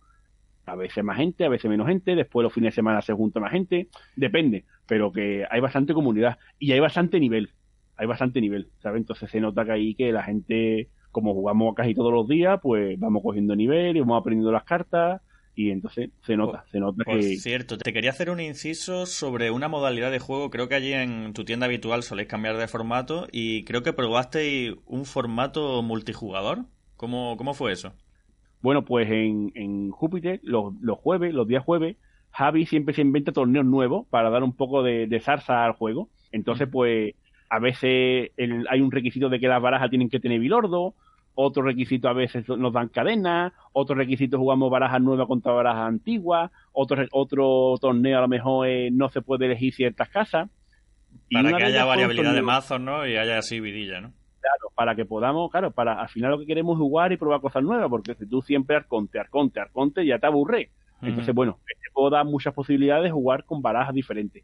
a veces más gente, a veces menos gente, después los fines de semana se junta más gente, depende, pero que hay bastante comunidad y hay bastante nivel, hay bastante nivel, ¿sabes? Entonces se nota que ahí que la gente, como jugamos casi todos los días, pues vamos cogiendo nivel y vamos aprendiendo las cartas y entonces se nota, se nota por cierto, te quería hacer un inciso sobre una modalidad de juego, creo que allí en tu tienda habitual soléis cambiar de formato y creo que probaste un formato multijugador, ¿cómo, cómo fue eso? Bueno, pues en, en Júpiter, los, los, jueves, los días jueves, Javi siempre se inventa torneos nuevos para dar un poco de, de zarza al juego. Entonces, pues, a veces hay un requisito de que las barajas tienen que tener bilordo, otro requisito a veces nos dan cadenas, otro requisito jugamos barajas nuevas contra barajas antiguas, otro, otro torneo a lo mejor no se puede elegir ciertas casas. Para que haya variabilidad de mazos, ¿no? Y haya así vidilla, ¿no? Claro, para que podamos, claro, para al final lo que queremos es jugar y probar cosas nuevas, porque si tú siempre arconte, arconte, arconte, ya te aburre. Entonces, bueno, te puedo dar muchas posibilidades de jugar con barajas diferentes.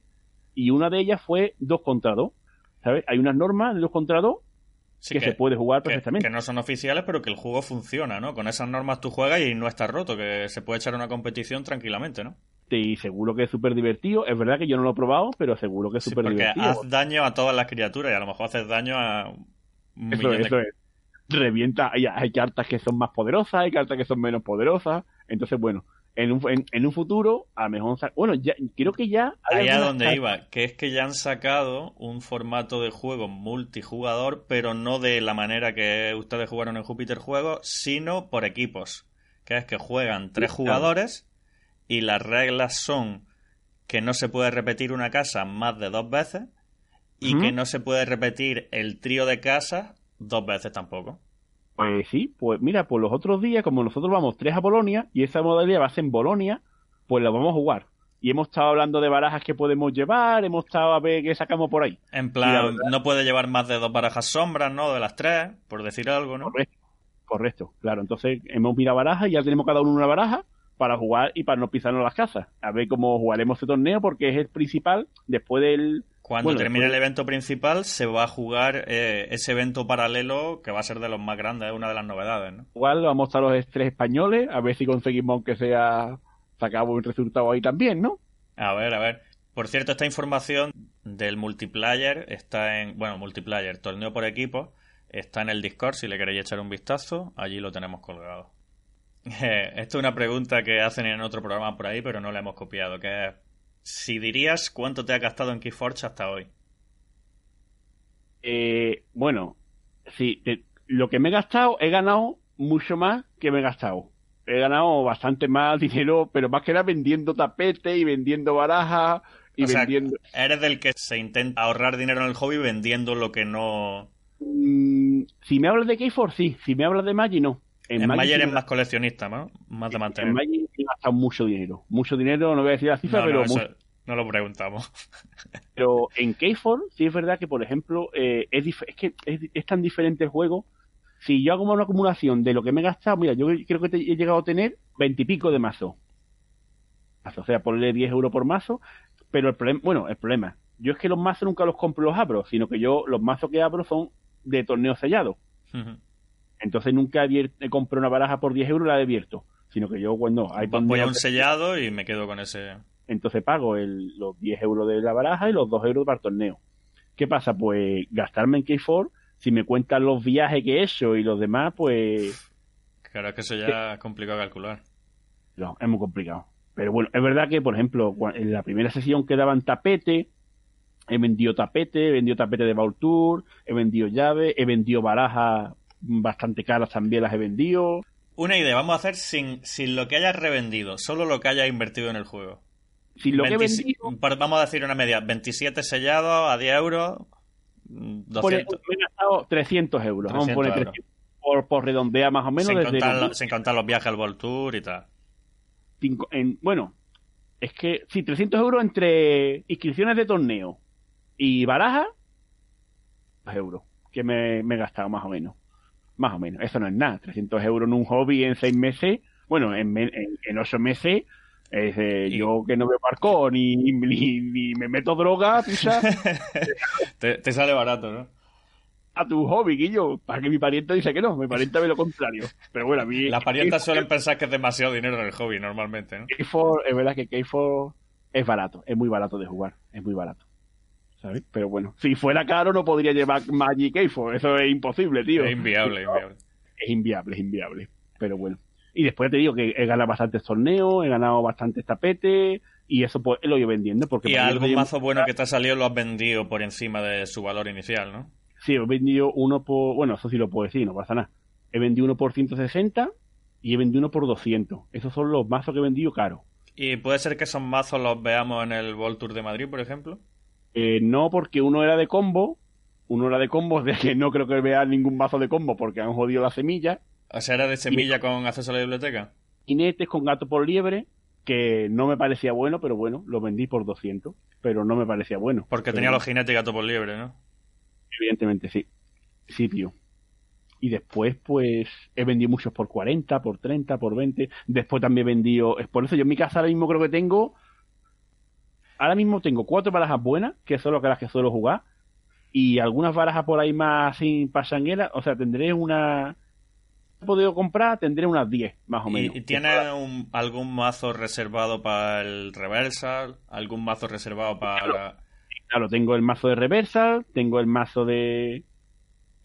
Y una de ellas fue dos contra dos. ¿Sabes? Hay unas normas de dos contra dos que, se puede jugar perfectamente. Que, no son oficiales, pero que el juego funciona, ¿no? Con esas normas tú juegas y no estás roto, que se puede echar una competición tranquilamente, ¿no? Y seguro que es súper divertido. Es verdad que yo no lo he probado, pero seguro que es súper divertido. Porque haz daño a todas las criaturas y a lo mejor haces daño a eso, es. Revienta, hay, hay, cartas que son más poderosas, hay cartas que son menos poderosas. Entonces, bueno, en un, en, un futuro, a lo mejor. Bueno, ya, creo que ya. Allá donde iba, que es que ya han sacado un formato de juego multijugador, pero no de la manera que ustedes jugaron en Júpiter Juegos, sino por equipos. Que es que juegan tres jugadores y las reglas son que no se puede repetir una casa más de dos veces y que no se puede repetir el trío de casas dos veces tampoco. Pues sí, pues mira, pues los otros días, como nosotros vamos tres a Bolonia y esa modalidad va a ser en Bolonia, pues la vamos a jugar. Y hemos estado hablando de barajas que podemos llevar, hemos estado a ver qué sacamos por ahí. En plan, no puede llevar más de dos barajas sombras, ¿no? De las tres, por decir algo, ¿no? Correcto, correcto claro. Entonces hemos mirado barajas y ya tenemos cada uno una baraja para jugar y para no pisarnos las casas. A ver cómo jugaremos este torneo porque es el principal después del, cuando termine el evento principal, se va a jugar eh, ese evento paralelo que va a ser de los más grandes, es una de las novedades. ¿no? Igual vamos a estar los tres españoles, a ver si conseguimos que sea sacado un resultado ahí también, ¿no? A ver, a ver. Por cierto, esta información del multiplayer está en. Bueno, multiplayer, torneo por equipo, está en el Discord si le queréis echar un vistazo, allí lo tenemos colgado. esto es una pregunta que hacen en otro programa por ahí, pero no la hemos copiado, que es si dirías cuánto te ha gastado en Keyforge hasta hoy. Eh, bueno, sí, lo que me he gastado, he ganado mucho más que me he gastado. He ganado bastante más dinero, pero más que era vendiendo tapete y vendiendo barajas y vendiendo. eres del que se intenta ahorrar dinero en el hobby vendiendo lo que no. Mm, si me hablas de Keyforge, sí. Si me hablas de Magic, no. En, Magic, eres más coleccionista, ¿no? Más de mantener. En Magic he gastado mucho dinero. Mucho dinero, no voy a decir la cifra, pero mucho. No lo preguntamos. Pero en K4 sí es verdad que, por ejemplo, eh, es, es, que es, tan diferente el juego. Si yo hago una acumulación de lo que me he gastado, mira, yo creo que he llegado a tener veintipico de mazo. O sea, ponerle 10 euros por mazo. Pero el problema, bueno, el problema, yo es que los mazos nunca los compro los abro, sino que yo los mazos que abro son de torneo sellado. Entonces nunca he compro una baraja por 10 euros y la abierto sino que yo cuando hay Voy a un sellado y me quedo con ese. Entonces pago el, los 10 euros de la baraja y los 2 euros para el torneo. ¿Qué pasa? Pues gastarme en K4, si me cuentan los viajes que he hecho y los demás, pues. Claro, es que eso ya es complicado calcular. No, es muy complicado. Pero bueno, es verdad que, por ejemplo, en la primera sesión quedaban tapete, he vendido tapete, he vendido tapete de Tour, he vendido llave, he vendido barajas bastante caras también las he vendido. Una idea, vamos a hacer sin, sin lo que hayas revendido, solo lo que hayas invertido en el juego. Sin lo que he vendido... Vamos a decir una media, 27 sellados a 10 euros, 200. me he gastado 300 euros, vamos a poner 300 por, por redondear más o menos. Sin, desde contar, sin contar los viajes al World Tour y tal. en, bueno, es que sí, 300 euros entre inscripciones de torneo y baraja, euros que me, me he gastado más o menos. Más o menos. Eso no es nada. 300 euros en un hobby en seis meses. Bueno, en, en, ocho meses eh, yo que no me parco ni, ni, me meto droga, te, te, sale barato, ¿no? A tu hobby, Guillo. Para que mi pariente dice que no. Mi pariente ve lo contrario. Pero bueno, a mí. Las parientas suelen pensar que es demasiado dinero en el hobby normalmente, ¿no? es verdad que K4 es barato. Es muy barato de jugar. Es muy barato. ¿Sabes? Pero bueno, si fuera caro no podría llevar Magic Eiffel, eso es imposible, tío. Es inviable, inviable. Es inviable, es inviable, pero bueno. Y después te digo que he ganado bastantes torneos, he ganado bastantes tapetes y eso pues lo ido vendiendo. Porque y algún mazo bueno que te ha salido lo has vendido por encima de su valor inicial, ¿no? Sí, he vendido uno por, bueno, eso sí lo puedo decir, no pasa nada. He vendido uno por 160 y he vendido uno por 200. Esos son los mazos que he vendido caro. ¿Y puede ser que esos mazos los veamos en el World Tour de Madrid, por ejemplo? Eh, no, porque uno era de combo, uno era de combo, de que no creo que vea ningún mazo de combo porque han jodido la semilla. O sea, era de semilla con acceso a la biblioteca. Jinetes con gato por liebre, que no me parecía bueno, pero bueno, lo vendí por 200, pero no me parecía bueno. Porque tenía los jinetes y gato por liebre, ¿no? Evidentemente, sí. Sí, tío. Y después, pues, he vendido muchos por 40, por 30, por 20. Después también he vendido... Es por eso yo en mi casa ahora mismo creo que tengo ahora mismo tengo cuatro barajas buenas, que son las que suelo jugar, y algunas barajas por ahí más sin pasanguera, o sea, tendré una... He podido comprar, tendré unas 10, más o menos. ¿Y tiene algún mazo reservado para el Reversal? ¿Algún mazo reservado para...? Claro, tengo el mazo de Reversal, tengo el mazo de...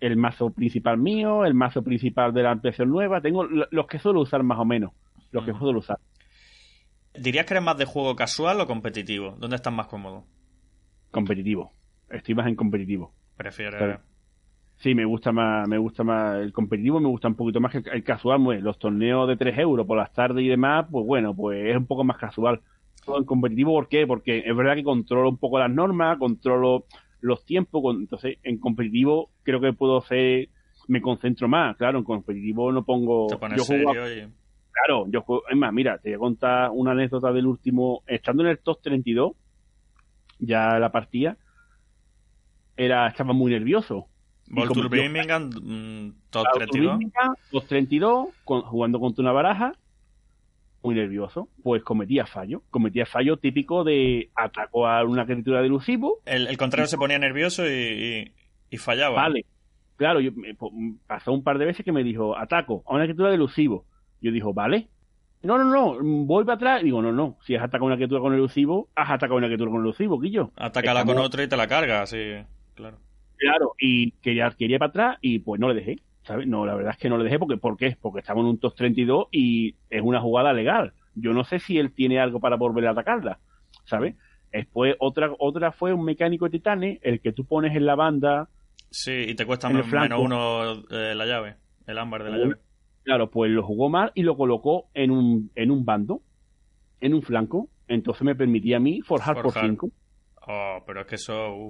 El mazo principal mío, el mazo principal de la impresión nueva, tengo los que suelo usar más o menos, los que suelo usar. ¿Dirías que eres más de juego casual o competitivo? ¿Dónde estás más cómodo? Competitivo. Estoy más en competitivo. ¿Prefieres...? Sí, me gusta más, me gusta más el competitivo, me gusta un poquito más que el, casual. Pues, los torneos de 3 euros por las tardes y demás, pues bueno, pues es un poco más casual. En competitivo, ¿por qué? Porque es verdad que controlo un poco las normas, controlo los tiempos, entonces en competitivo creo que puedo ser, me concentro más, claro, en competitivo no pongo... yo serio Claro, yo juego, es más, mira, te voy a contar una anécdota del último, estando en el top 32, ya la partida, era, estaba muy nervioso. Voltur Birmingham, mm, top 32. top 32, jugando contra una baraja, muy nervioso, pues cometía fallo. Cometía fallo típico de atacó a una criatura de elusivo. El, contrario se ponía nervioso y, fallaba. Vale. Claro, yo, pasó un par de veces que me dijo, ataco a una criatura de elusivo. Yo dijo, vale. No, no, no, voy para atrás. Digo, no, no. Si has atacado una criatura con elusivo, has atacado una criatura con elusivo, Guillo. Atácala con otro y te la carga, sí, claro. Claro, y quería, quería para atrás y pues no le dejé. ¿sabes? No, la verdad es que no le dejé porque, ¿por qué? Porque estamos en un top 32 y es una jugada legal. Yo no sé si él tiene algo para volver a atacarla, ¿sabes? Después otra otra fue un mecánico de titanes, el que tú pones en la banda. Sí, y te cuesta menos, uno eh, la llave, el ámbar de la llave. Claro, pues lo jugó mal y lo colocó en un, en un bando, en un flanco. Entonces me permitía a mí forjar, por 5. Oh, pero es que eso.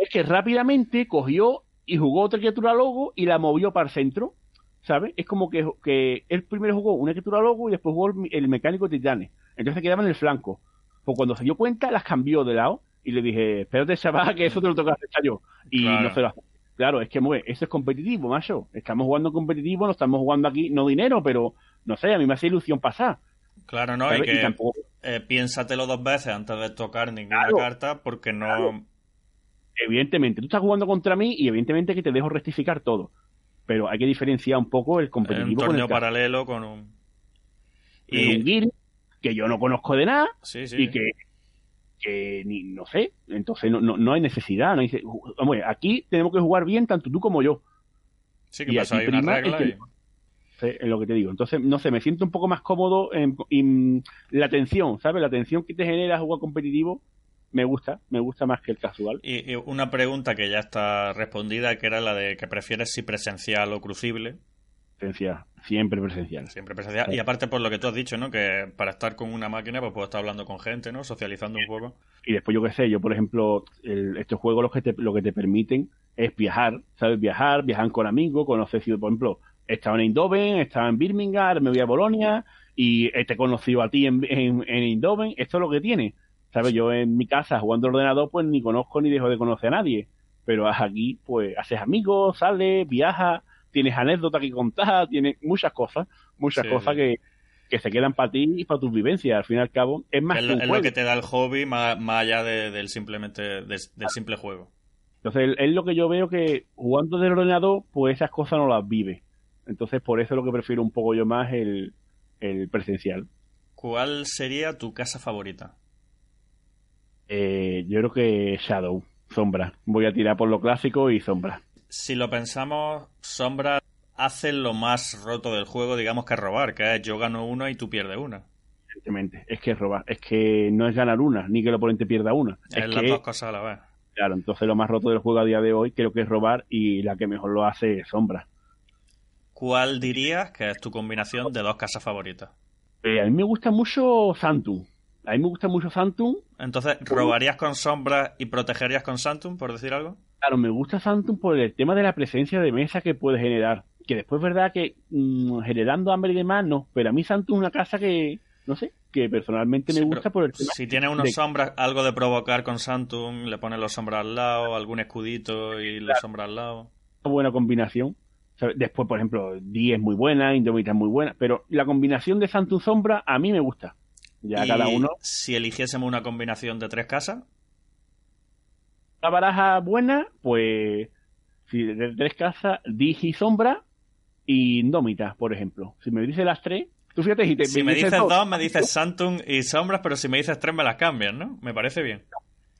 es que rápidamente cogió y jugó otra criatura logo y la movió para el centro. ¿Sabes? Es como que, que él primero jugó una criatura logo y después jugó el, mecánico titanes. Entonces quedaba en el flanco. Pues cuando se dio cuenta, las cambió de lado y le dije, espérate, chaval, que eso te lo toca hacer yo. Y no se lo hace. Claro, es que mueve, eso es competitivo, macho. Estamos jugando competitivo, no estamos jugando aquí, no dinero, pero no sé, a mí me hace ilusión pasar. Claro, no, y que eh, piénsatelo dos veces antes de tocar ninguna carta porque no... Evidentemente, tú estás jugando contra mí y evidentemente que te dejo rectificar todo. Pero hay que diferenciar un poco el competitivo. Un torneo paralelo con un... Y... un guiri que yo no conozco de nada y que, que ni, no sé, entonces no, no, hay necesidad. No hay, aquí tenemos que jugar bien tanto tú como yo. Sí, que pasa, hay una regla y es lo que te digo. Entonces, no sé, me siento un poco más cómodo en, la atención, ¿sabes? La atención que te genera jugar competitivo me gusta, me gusta más que el casual. Y, una pregunta que ya está respondida, que era la de que prefieres si presencial o crucible. Siempre presencial. Siempre presencial. Y aparte por lo que tú has dicho, ¿no? Que para estar con una máquina, pues puedo estar hablando con gente, ¿no? Socializando un poco. Y después yo qué sé, yo por ejemplo, estos juegos lo que, te, lo que te permiten es viajar, ¿sabes? Viajar, viajar con amigos, conocer, por ejemplo, estaba en Eindhoven, estaba en Birmingham, me voy a Bolonia y te he conocido a ti en, en, Eindhoven. Esto es lo que tiene. ¿Sabes? Yo en mi casa jugando al ordenador, pues ni conozco ni dejo de conocer a nadie. Pero aquí, pues, haces amigos, sales, viajas, tienes anécdotas que contar, tienes muchas cosas, muchas cosas que, que se quedan para ti y para tus vivencias. Al fin y al cabo, es más es, que es lo que te da el hobby más, allá del simplemente del simple juego. Entonces, es lo que yo veo que jugando del ordenador, pues esas cosas no las vive. Entonces, por eso es lo que prefiero un poco yo más el, presencial. ¿Cuál sería tu casa favorita? Eh, yo creo que Shadow, Sombra. Voy a tirar por lo clásico y Sombra. Si lo pensamos, Sombra hace lo más roto del juego, digamos que robar, que es yo gano una y tú pierdes una. Evidentemente, es que es robar, es que no es ganar una, ni que el oponente pierda una. Es, las dos cosas a la vez. Claro, entonces lo más roto del juego a día de hoy creo que es robar y la que mejor lo hace es Sombra. ¿Cuál dirías que es tu combinación de dos casas favoritas? Eh, a mí me gusta mucho Santum. A mí me gusta mucho Santum. Entonces, ¿robarías con Sombra y protegerías con Santum, por decir algo? Claro, me gusta Santum por el tema de la presencia de mesa que puede generar. Que después es verdad que mm, generando hambre y demás, no. Pero a mí Santum es una casa que, no sé, que personalmente me gusta por el tema. Si tiene unos sombras, algo de provocar con Santum, le pone los sombras al lado, algún escudito y los sombras al lado. Una buena combinación. Después, por ejemplo, Di es muy buena, Indomita es muy buena, pero la combinación de Santo Sombra a mí me gusta. Ya cada uno. Si eligiésemos una combinación de tres casas. La baraja buena, pues. Si de tres casas, Di y Sombra y Indómita, por ejemplo. Si me dices las tres, tú fíjate si, si me, dices, dos, me dices Santum y Sombras, pero si me dices tres, me las cambias, ¿no? Me parece bien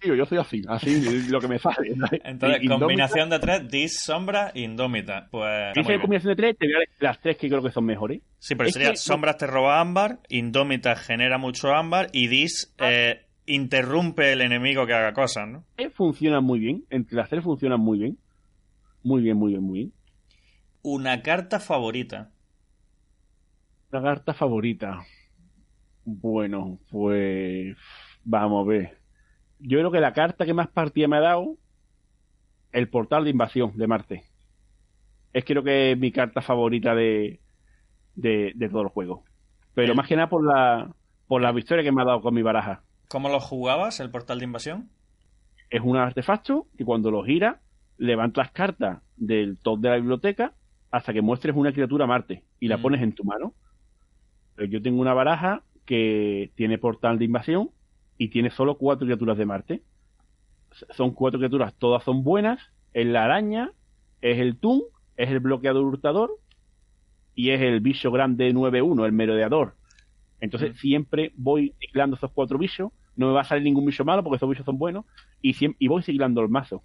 yo soy así, así lo que me sale. Entonces, combinación de tres, Dis, Sombra, Indómita. Pues. Dice combinación de tres, te voy a las tres que creo que son mejores. Sí, pero sería Sombras te roba ámbar, Indómita genera mucho ámbar y Dis ah. eh, interrumpe el enemigo que haga cosas, ¿no? Eh, funcionan muy bien, entre las tres funcionan muy bien. Muy bien, muy bien, muy bien. Una carta favorita. Una carta favorita. Bueno, pues vamos a ver yo creo que la carta que más partida me ha dado, el portal de invasión de Marte. Es creo que es mi carta favorita de, de, de todo el juego. Pero más que nada por la, por la victoria que me ha dado con mi baraja. ¿Cómo lo jugabas, el portal de invasión? Es un artefacto que cuando lo giras, levantas cartas del top de la biblioteca hasta que muestres una criatura Marte y la mm. pones en tu mano. Pero yo tengo una baraja que tiene portal de invasión y tiene solo cuatro criaturas de Marte. Son cuatro criaturas, todas son buenas. Es la araña, es el Tun, es el bloqueador hurtador y es el bicho grande 9-1, el merodeador. Entonces siempre voy ciclando esos cuatro bichos. No me va a salir ningún bicho malo porque esos bichos son buenos. Y, y voy ciclando el mazo.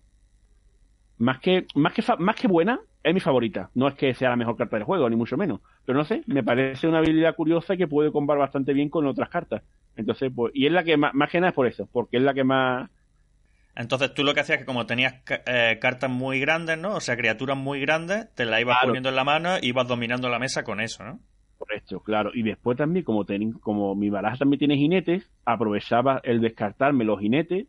Más que, más, que más que buena, es mi favorita. No es que sea la mejor carta del juego, ni mucho menos. Pero no sé, me parece una habilidad curiosa que puede combar bastante bien con otras cartas. Entonces, pues, y es la que más, más que nada es por eso, porque es la que más... Entonces tú lo que hacías es que como tenías eh, cartas muy grandes, ¿no? O sea, criaturas muy grandes, te las ibas poniendo en la mano y ibas dominando la mesa con eso, ¿no? Correcto, claro. Y después también, como, ten, como mi baraja también tiene jinetes, aprovechaba el descartarme los jinetes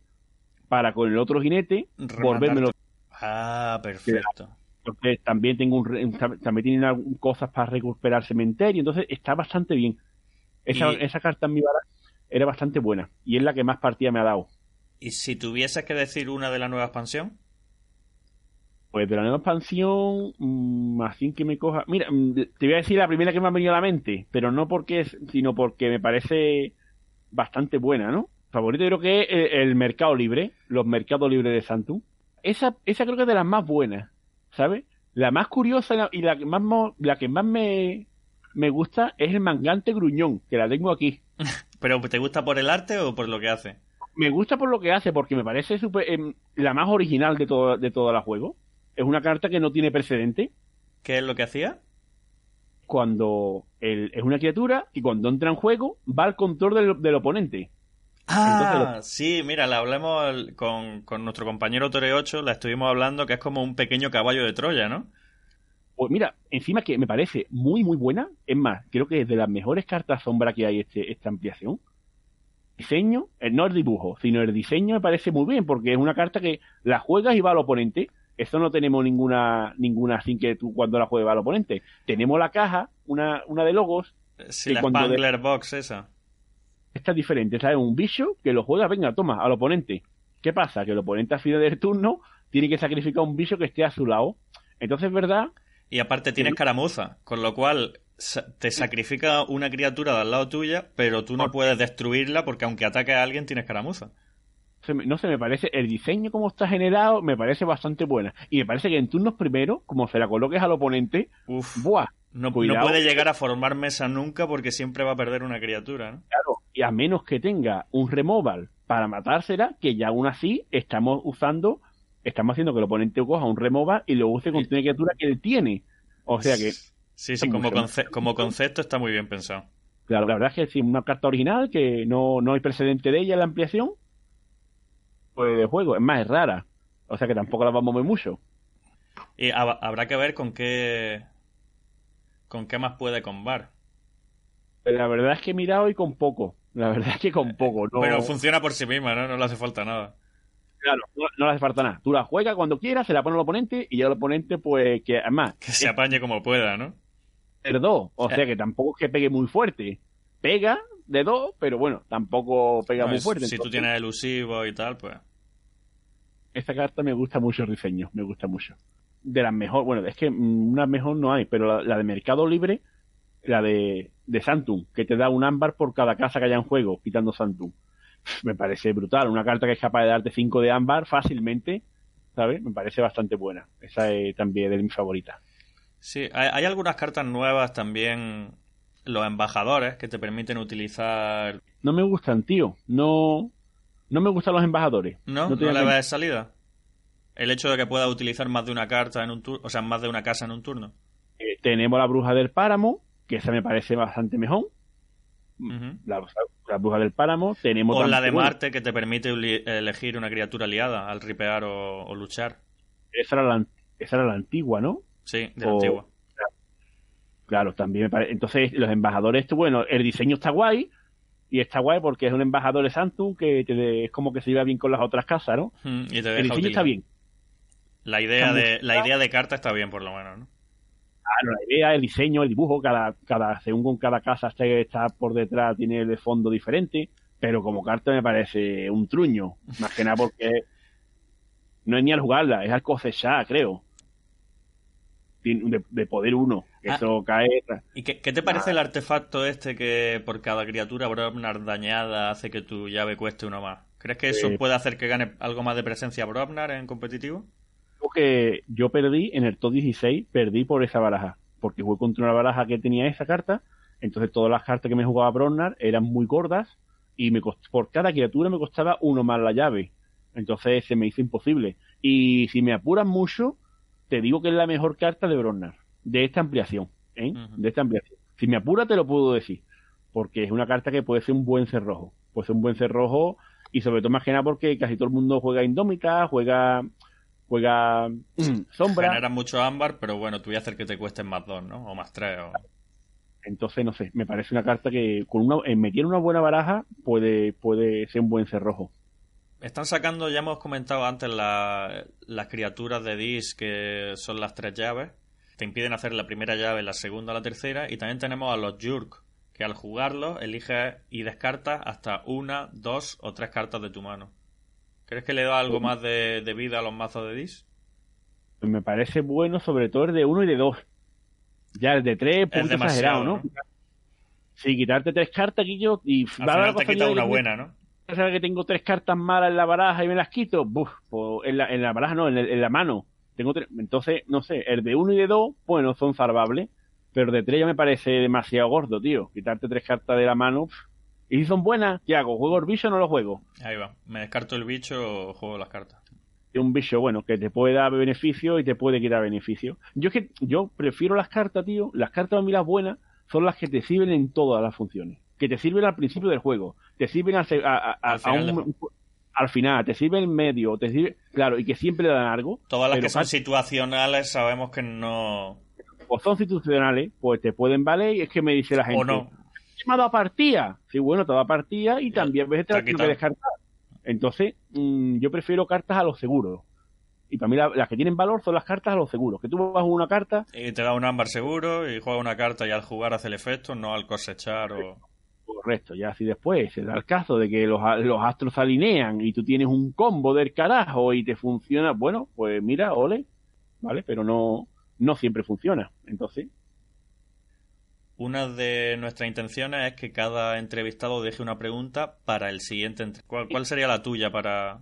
para con el otro jinete volvérmelo. Ah, perfecto. Entonces también tengo un, también tienen cosas para recuperar cementerio, entonces está bastante bien. Esa, esa carta en mi baraja era bastante buena. Y es la que más partida me ha dado. ¿Y si tuvieses que decir una de la nueva expansión? Pues de la nueva expansión, mmm, así que me coja. Mira, mm, te voy a decir la primera que me ha venido a la mente, pero no porque es, sino porque me parece bastante buena, ¿no? Favorito yo creo que es el, el Mercado Libre, los Mercados Libres de Santu. Esa, esa creo que es de las más buenas, ¿sabes? La más curiosa y la que más, la que más me, me gusta es el mangante gruñón, que la tengo aquí. ¿Pero te gusta por el arte o por lo que hace? Me gusta por lo que hace, porque me parece super, eh, la más original de todo, de todo el juego. Es una carta que no tiene precedente. ¿Qué es lo que hacía? Cuando el, es una criatura y cuando entra en juego va al control del, del oponente. Ah, Entonces, sí, mira, la hablamos con, con nuestro compañero Tore 8, la estuvimos hablando que es como un pequeño caballo de Troya, ¿no? Pues mira, encima que me parece muy, muy buena. Es más, creo que es de las mejores cartas sombra que hay este, esta ampliación. Diseño, eh, no el dibujo, sino el diseño me parece muy bien, porque es una carta que la juegas y va al oponente. Esto no tenemos ninguna, ninguna sin que tú cuando la juegues va al oponente. Tenemos la caja, una, una de logos. Sí, la Spangler de... Box esa. Esta es diferente, ¿sabes? Un bicho que lo juega, venga, toma, al oponente. ¿Qué pasa? Que el oponente a fin del turno tiene que sacrificar un bicho que esté a su lado. Entonces es verdad y aparte tienes caramuza, con lo cual te sacrifica una criatura al lado tuya, pero tú no puedes destruirla porque aunque ataque a alguien tienes No sé, me parece, el diseño como está generado me parece bastante buena. Y me parece que en turnos primero, como se la coloques al oponente, Uf, ¡buah! No, no, puede llegar a formar mesa nunca porque siempre va a perder una criatura, ¿no? Claro, y a menos que tenga un removal para matársela, que ya aún así estamos usando estamos haciendo que el oponente coja un remova y lo use con una criatura que él tiene. O sea que. Sí, sí, como, conce como concepto está muy bien pensado. Claro, la verdad es que es una carta original que no, no hay precedente de ella en la ampliación pues, de juego. Es más, es rara. O sea que tampoco la vamos a mover mucho. Y habrá que ver con qué. con qué más puede combar. La verdad es que he mirado y con poco. La verdad es que con poco. No... Pero funciona por sí misma, ¿no? No le hace falta nada. Claro, no, le hace falta nada. Tú la juegas cuando quieras, se la pone al oponente y ya el oponente, pues, que además. Que se apañe como pueda, ¿no? De dos. O sea que tampoco es que pegue muy fuerte. Pega de dos, pero bueno, tampoco pega muy fuerte. Si tú tienes elusivo y tal, pues. Esta carta me gusta mucho el diseño, me gusta mucho. De las mejores, bueno, es que una mejor no hay, pero la, la de Mercado Libre, la de, de Santum, que te da un ámbar por cada casa que haya en juego, quitando Santum me parece brutal. Una carta que es capaz de darte 5 de ámbar fácilmente, ¿sabes? Me parece bastante buena. Esa es también de mis favoritas. Sí, hay, hay, algunas cartas nuevas también, los embajadores, que te permiten utilizar... No me gustan, tío. No, no me gustan los embajadores. ¿No? ¿No, ¿No le ves salida? El hecho de que pueda utilizar más de una carta en un turno, o sea, más de una casa en un turno. Eh, tenemos la bruja del páramo, que esa me parece bastante mejor. Uh -huh. la, la, bruja del páramo. Tenemos o la de Marte que te permite elegir una criatura aliada al ripear o, o luchar. Esa era, la, esa era la antigua, ¿no? Sí, de la o, antigua. Claro, claro, también me parece. Entonces, los embajadores, bueno, el diseño está guay. Y está guay porque es un embajador de Santum que te, es como que se lleva bien con las otras casas, ¿no? Mm, y te el diseño utilizar. está bien. La idea, de, la idea de carta está bien, por lo menos, ¿no? Claro, la idea, el diseño, el dibujo, cada, cada, según con cada casa está, está por detrás, tiene el fondo diferente, pero como carta me parece un truño, más que nada porque no es ni al jugarla, es al cosechar, creo. De, de poder uno, ah, eso cae. ¿Y qué, qué te parece ah. el artefacto este que por cada criatura Brobnar dañada hace que tu llave cueste uno más? ¿Crees que eso eh, puede hacer que gane algo más de presencia Brobnar en competitivo? que yo perdí en el top 16, perdí por esa baraja, porque jugué contra una baraja que tenía esa carta, entonces todas las cartas que me jugaba Bronnar eran muy gordas y me cost... por cada criatura me costaba uno más la llave, entonces se me hizo imposible. Y si me apuran mucho, te digo que es la mejor carta de Bronnar, de esta ampliación, ¿eh? Uh -huh. de esta ampliación. Si me apura te lo puedo decir, porque es una carta que puede ser un buen cerrojo, puede ser un buen cerrojo y sobre todo más que nada porque casi todo el mundo juega Indómita, juega juega mm, sombra. Genera mucho ámbar, pero bueno, tú voy a hacer que te cuesten más dos, ¿no? O más tres. O... Entonces, no sé, me parece una carta que con una, en meter una buena baraja puede, puede ser un buen cerrojo. Están sacando, ya hemos comentado antes, la, las criaturas de Dis, que son las tres llaves. Te impiden hacer la primera llave, la segunda, la tercera. Y también tenemos a los Jurk, que al jugarlo eliges y descartas hasta una, dos o tres cartas de tu mano. ¿Crees que le da algo más de, vida a los mazos de Dis? Pues me parece bueno, sobre todo el de uno y de dos. Ya el de tres, punto exagerado, ¿no? Sí, quitarte tres cartas, Guillo, y... Al final te quita una buena, ¿no? ¿Sabes que tengo tres cartas malas en la baraja y me las quito? Buf, pues en, la, en la baraja no, en, la mano. Tengo Entonces, no sé, el de uno y de dos, bueno, son salvables. Pero de tres ya me parece demasiado gordo, tío. Quitarte tres cartas de la mano. ¿Y si son buenas? ¿Qué hago? ¿Juego el bicho o no lo juego? Ahí va. Me descarto el bicho o juego las cartas. Un bicho, bueno, que te puede dar beneficio y te puede quitar beneficio. Yo es que yo prefiero las cartas, tío. Las cartas a mí las buenas son las que te sirven en todas las funciones. Que te sirven al principio del juego. Te sirven al, al final, te sirven en medio, te sirve, claro, y que siempre le dan algo. Todas las que son situacionales sabemos que no o son institucionales, pues te pueden valer y es que me dice la gente. O no. Me ha dado partida. Sí, bueno, te da partida y también ves te la tengo que descartar. Entonces, mm, yo prefiero cartas a los seguros. Y para mí las que tienen valor son las cartas a los seguros. Que tú vas a una carta... Y te da un ámbar seguro y juega una carta y al jugar hace el efecto, no al cosechar o... Correcto, ya si después se da el caso de que los, los astros se alinean y tú tienes un combo del carajo y te funciona, bueno, pues mira, ole, ¿vale? Pero no, no siempre funciona. Entonces. Una de nuestras intenciones es que cada entrevistado deje una pregunta para el siguiente. ¿Cuál, sería la tuya para,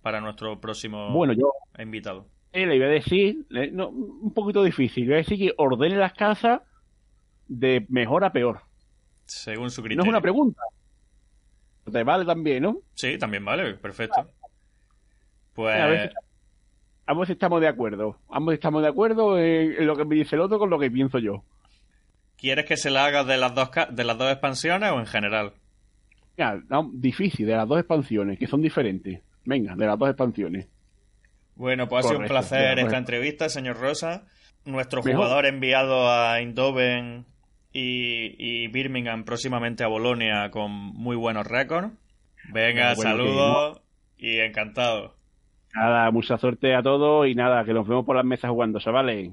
para nuestro próximo bueno, yo, invitado? Eh, le iba a decir, no, un poquito difícil, le iba a decir que ordene las casas de mejor a peor. Según su criterio. No es una pregunta. Te vale también, ¿no? Sí, también vale, perfecto. Pues ambos estamos de acuerdo. Ambos estamos de acuerdo en, lo que me dice el otro con lo que pienso yo. ¿Quieres que se la haga de las dos, de las dos expansiones o en general? Ya, difícil, de las dos expansiones, que son diferentes. Venga, de las dos expansiones. Bueno, pues ha sido un placer esta entrevista, señor Rosa. Nuestro jugador enviado a Eindhoven y, y, Birmingham próximamente a Bolonia con muy buenos récords. Venga, saludos y encantado. Nada, mucha suerte a todos y nada, que nos vemos por las mesas jugando, chavales.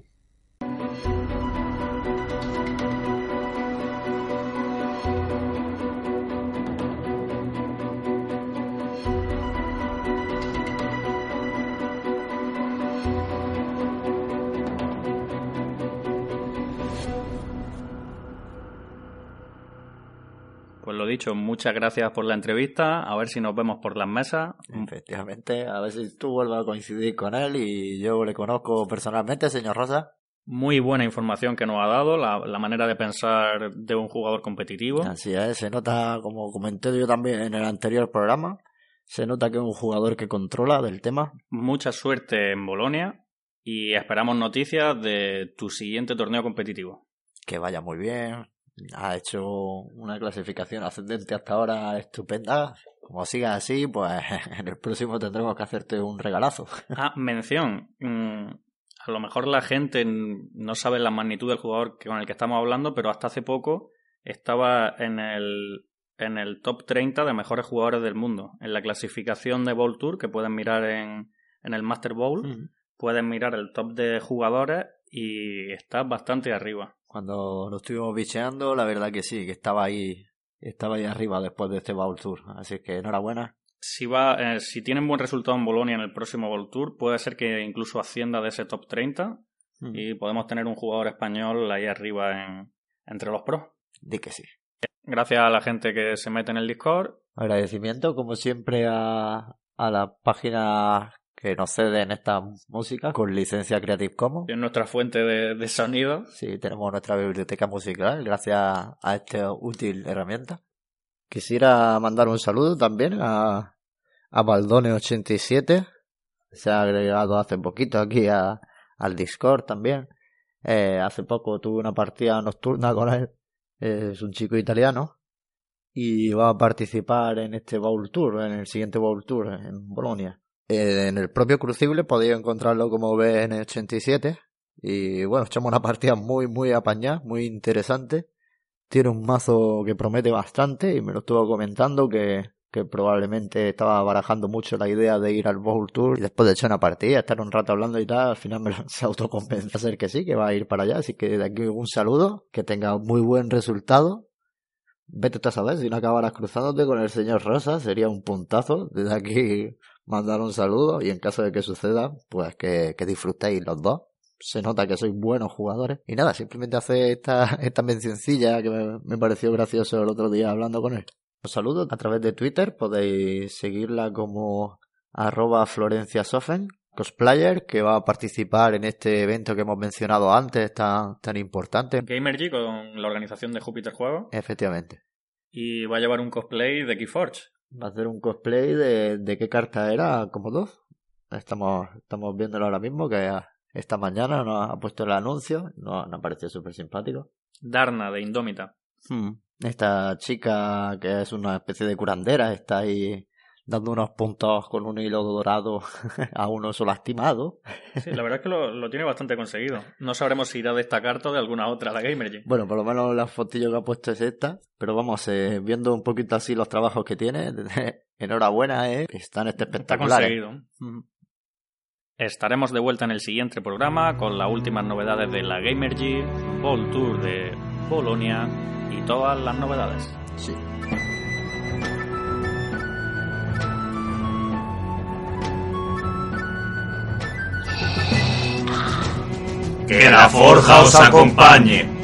Dicho, muchas gracias por la entrevista. A ver si nos vemos por las mesas. Efectivamente, a ver si tú vuelves a coincidir con él y yo le conozco personalmente, señor Rosa. Muy buena información que nos ha dado, la, manera de pensar de un jugador competitivo. Así es, se nota, como comenté yo también en el anterior programa, se nota que es un jugador que controla del tema. Mucha suerte en Bolonia y esperamos noticias de tu siguiente torneo competitivo. Que vaya muy bien, ha hecho una clasificación ascendente hasta ahora estupenda. Como siga así, pues en el próximo tendremos que hacerte un regalazo. Ah, mención. Mm, a lo mejor la gente no sabe la magnitud del jugador con el que estamos hablando, pero hasta hace poco estaba en el, en el top 30 de mejores jugadores del mundo. En la clasificación de Bowl Tour, que pueden mirar en, en el Master Bowl, pueden mirar el top de jugadores y está bastante arriba. Cuando lo estuvimos bicheando, la verdad que sí, que estaba ahí, estaba ahí arriba después de este Bowl Tour. Así que enhorabuena. Si va, eh, si tienen buen resultado en Bolonia en el próximo Bowl Tour, puede ser que incluso ascienda de ese top 30 hmm. y podemos tener un jugador español ahí arriba en, entre los pros. Di que sí. Gracias a la gente que se mete en el Discord. Agradecimiento, como siempre, a, a la página que nos ceden esta música con licencia Creative Commons. Es nuestra fuente de, sonido. Sí, tenemos nuestra biblioteca musical gracias a esta útil herramienta. Quisiera mandar un saludo también a, a Baldone87. Se ha agregado hace poquito aquí a, al Discord también. Eh, hace poco tuve una partida nocturna con él. Es un chico italiano. Y va a participar en este Bowl Tour, en el siguiente Bowl Tour en Bolonia. Eh, en el propio Crucible podéis encontrarlo como BN87. Y bueno, echamos una partida muy, muy apañada, muy interesante. Tiene un mazo que promete bastante y me lo estuvo comentando que, que probablemente estaba barajando mucho la idea de ir al Bowl Tour y después de echar una partida, estar un rato hablando y tal, al final me se autoconvence a ser que sí, que va a ir para allá. Así que de aquí un saludo, que tenga muy buen resultado vete tú a saber si no acabarás cruzándote con el señor Rosa, sería un puntazo. Desde aquí mandar un saludo y en caso de que suceda, pues que, que disfrutéis los dos. Se nota que sois buenos jugadores. Y nada, simplemente hace esta, esta mencioncilla que me, me pareció gracioso el otro día hablando con él. Os saludo a través de Twitter, podéis seguirla como arroba Florencia Sofen, cosplayer, que va a participar en este evento que hemos mencionado antes, tan, tan importante. Gamergy con la organización de Júpiter Juegos. Efectivamente. Y va a llevar un cosplay de Keyforge. Va a hacer un cosplay de, de qué carta era, como dos. Estamos, estamos viéndolo ahora mismo, que esta mañana nos ha puesto el anuncio, nos, nos parecido súper simpático. Darna, de Indómita. Hmm. Esta chica que es una especie de curandera está ahí dando unos puntos con un hilo dorado a un oso lastimado. Sí, la verdad es que lo, lo, tiene bastante conseguido. No sabremos si irá a destacar todo de alguna otra la Gamergy. Bueno, por lo menos la fotillo que ha puesto es esta. Pero vamos, eh, viendo un poquito así los trabajos que tiene, enhorabuena, eh, están este espectaculares. Está conseguido. Estaremos de vuelta en el siguiente programa con las últimas novedades de la Gamergy, Ball Tour de Polonia y todas las novedades. Sí. Que la forja os acompañe.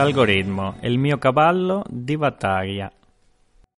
L'algoritmo, il mio cavallo di battaglia.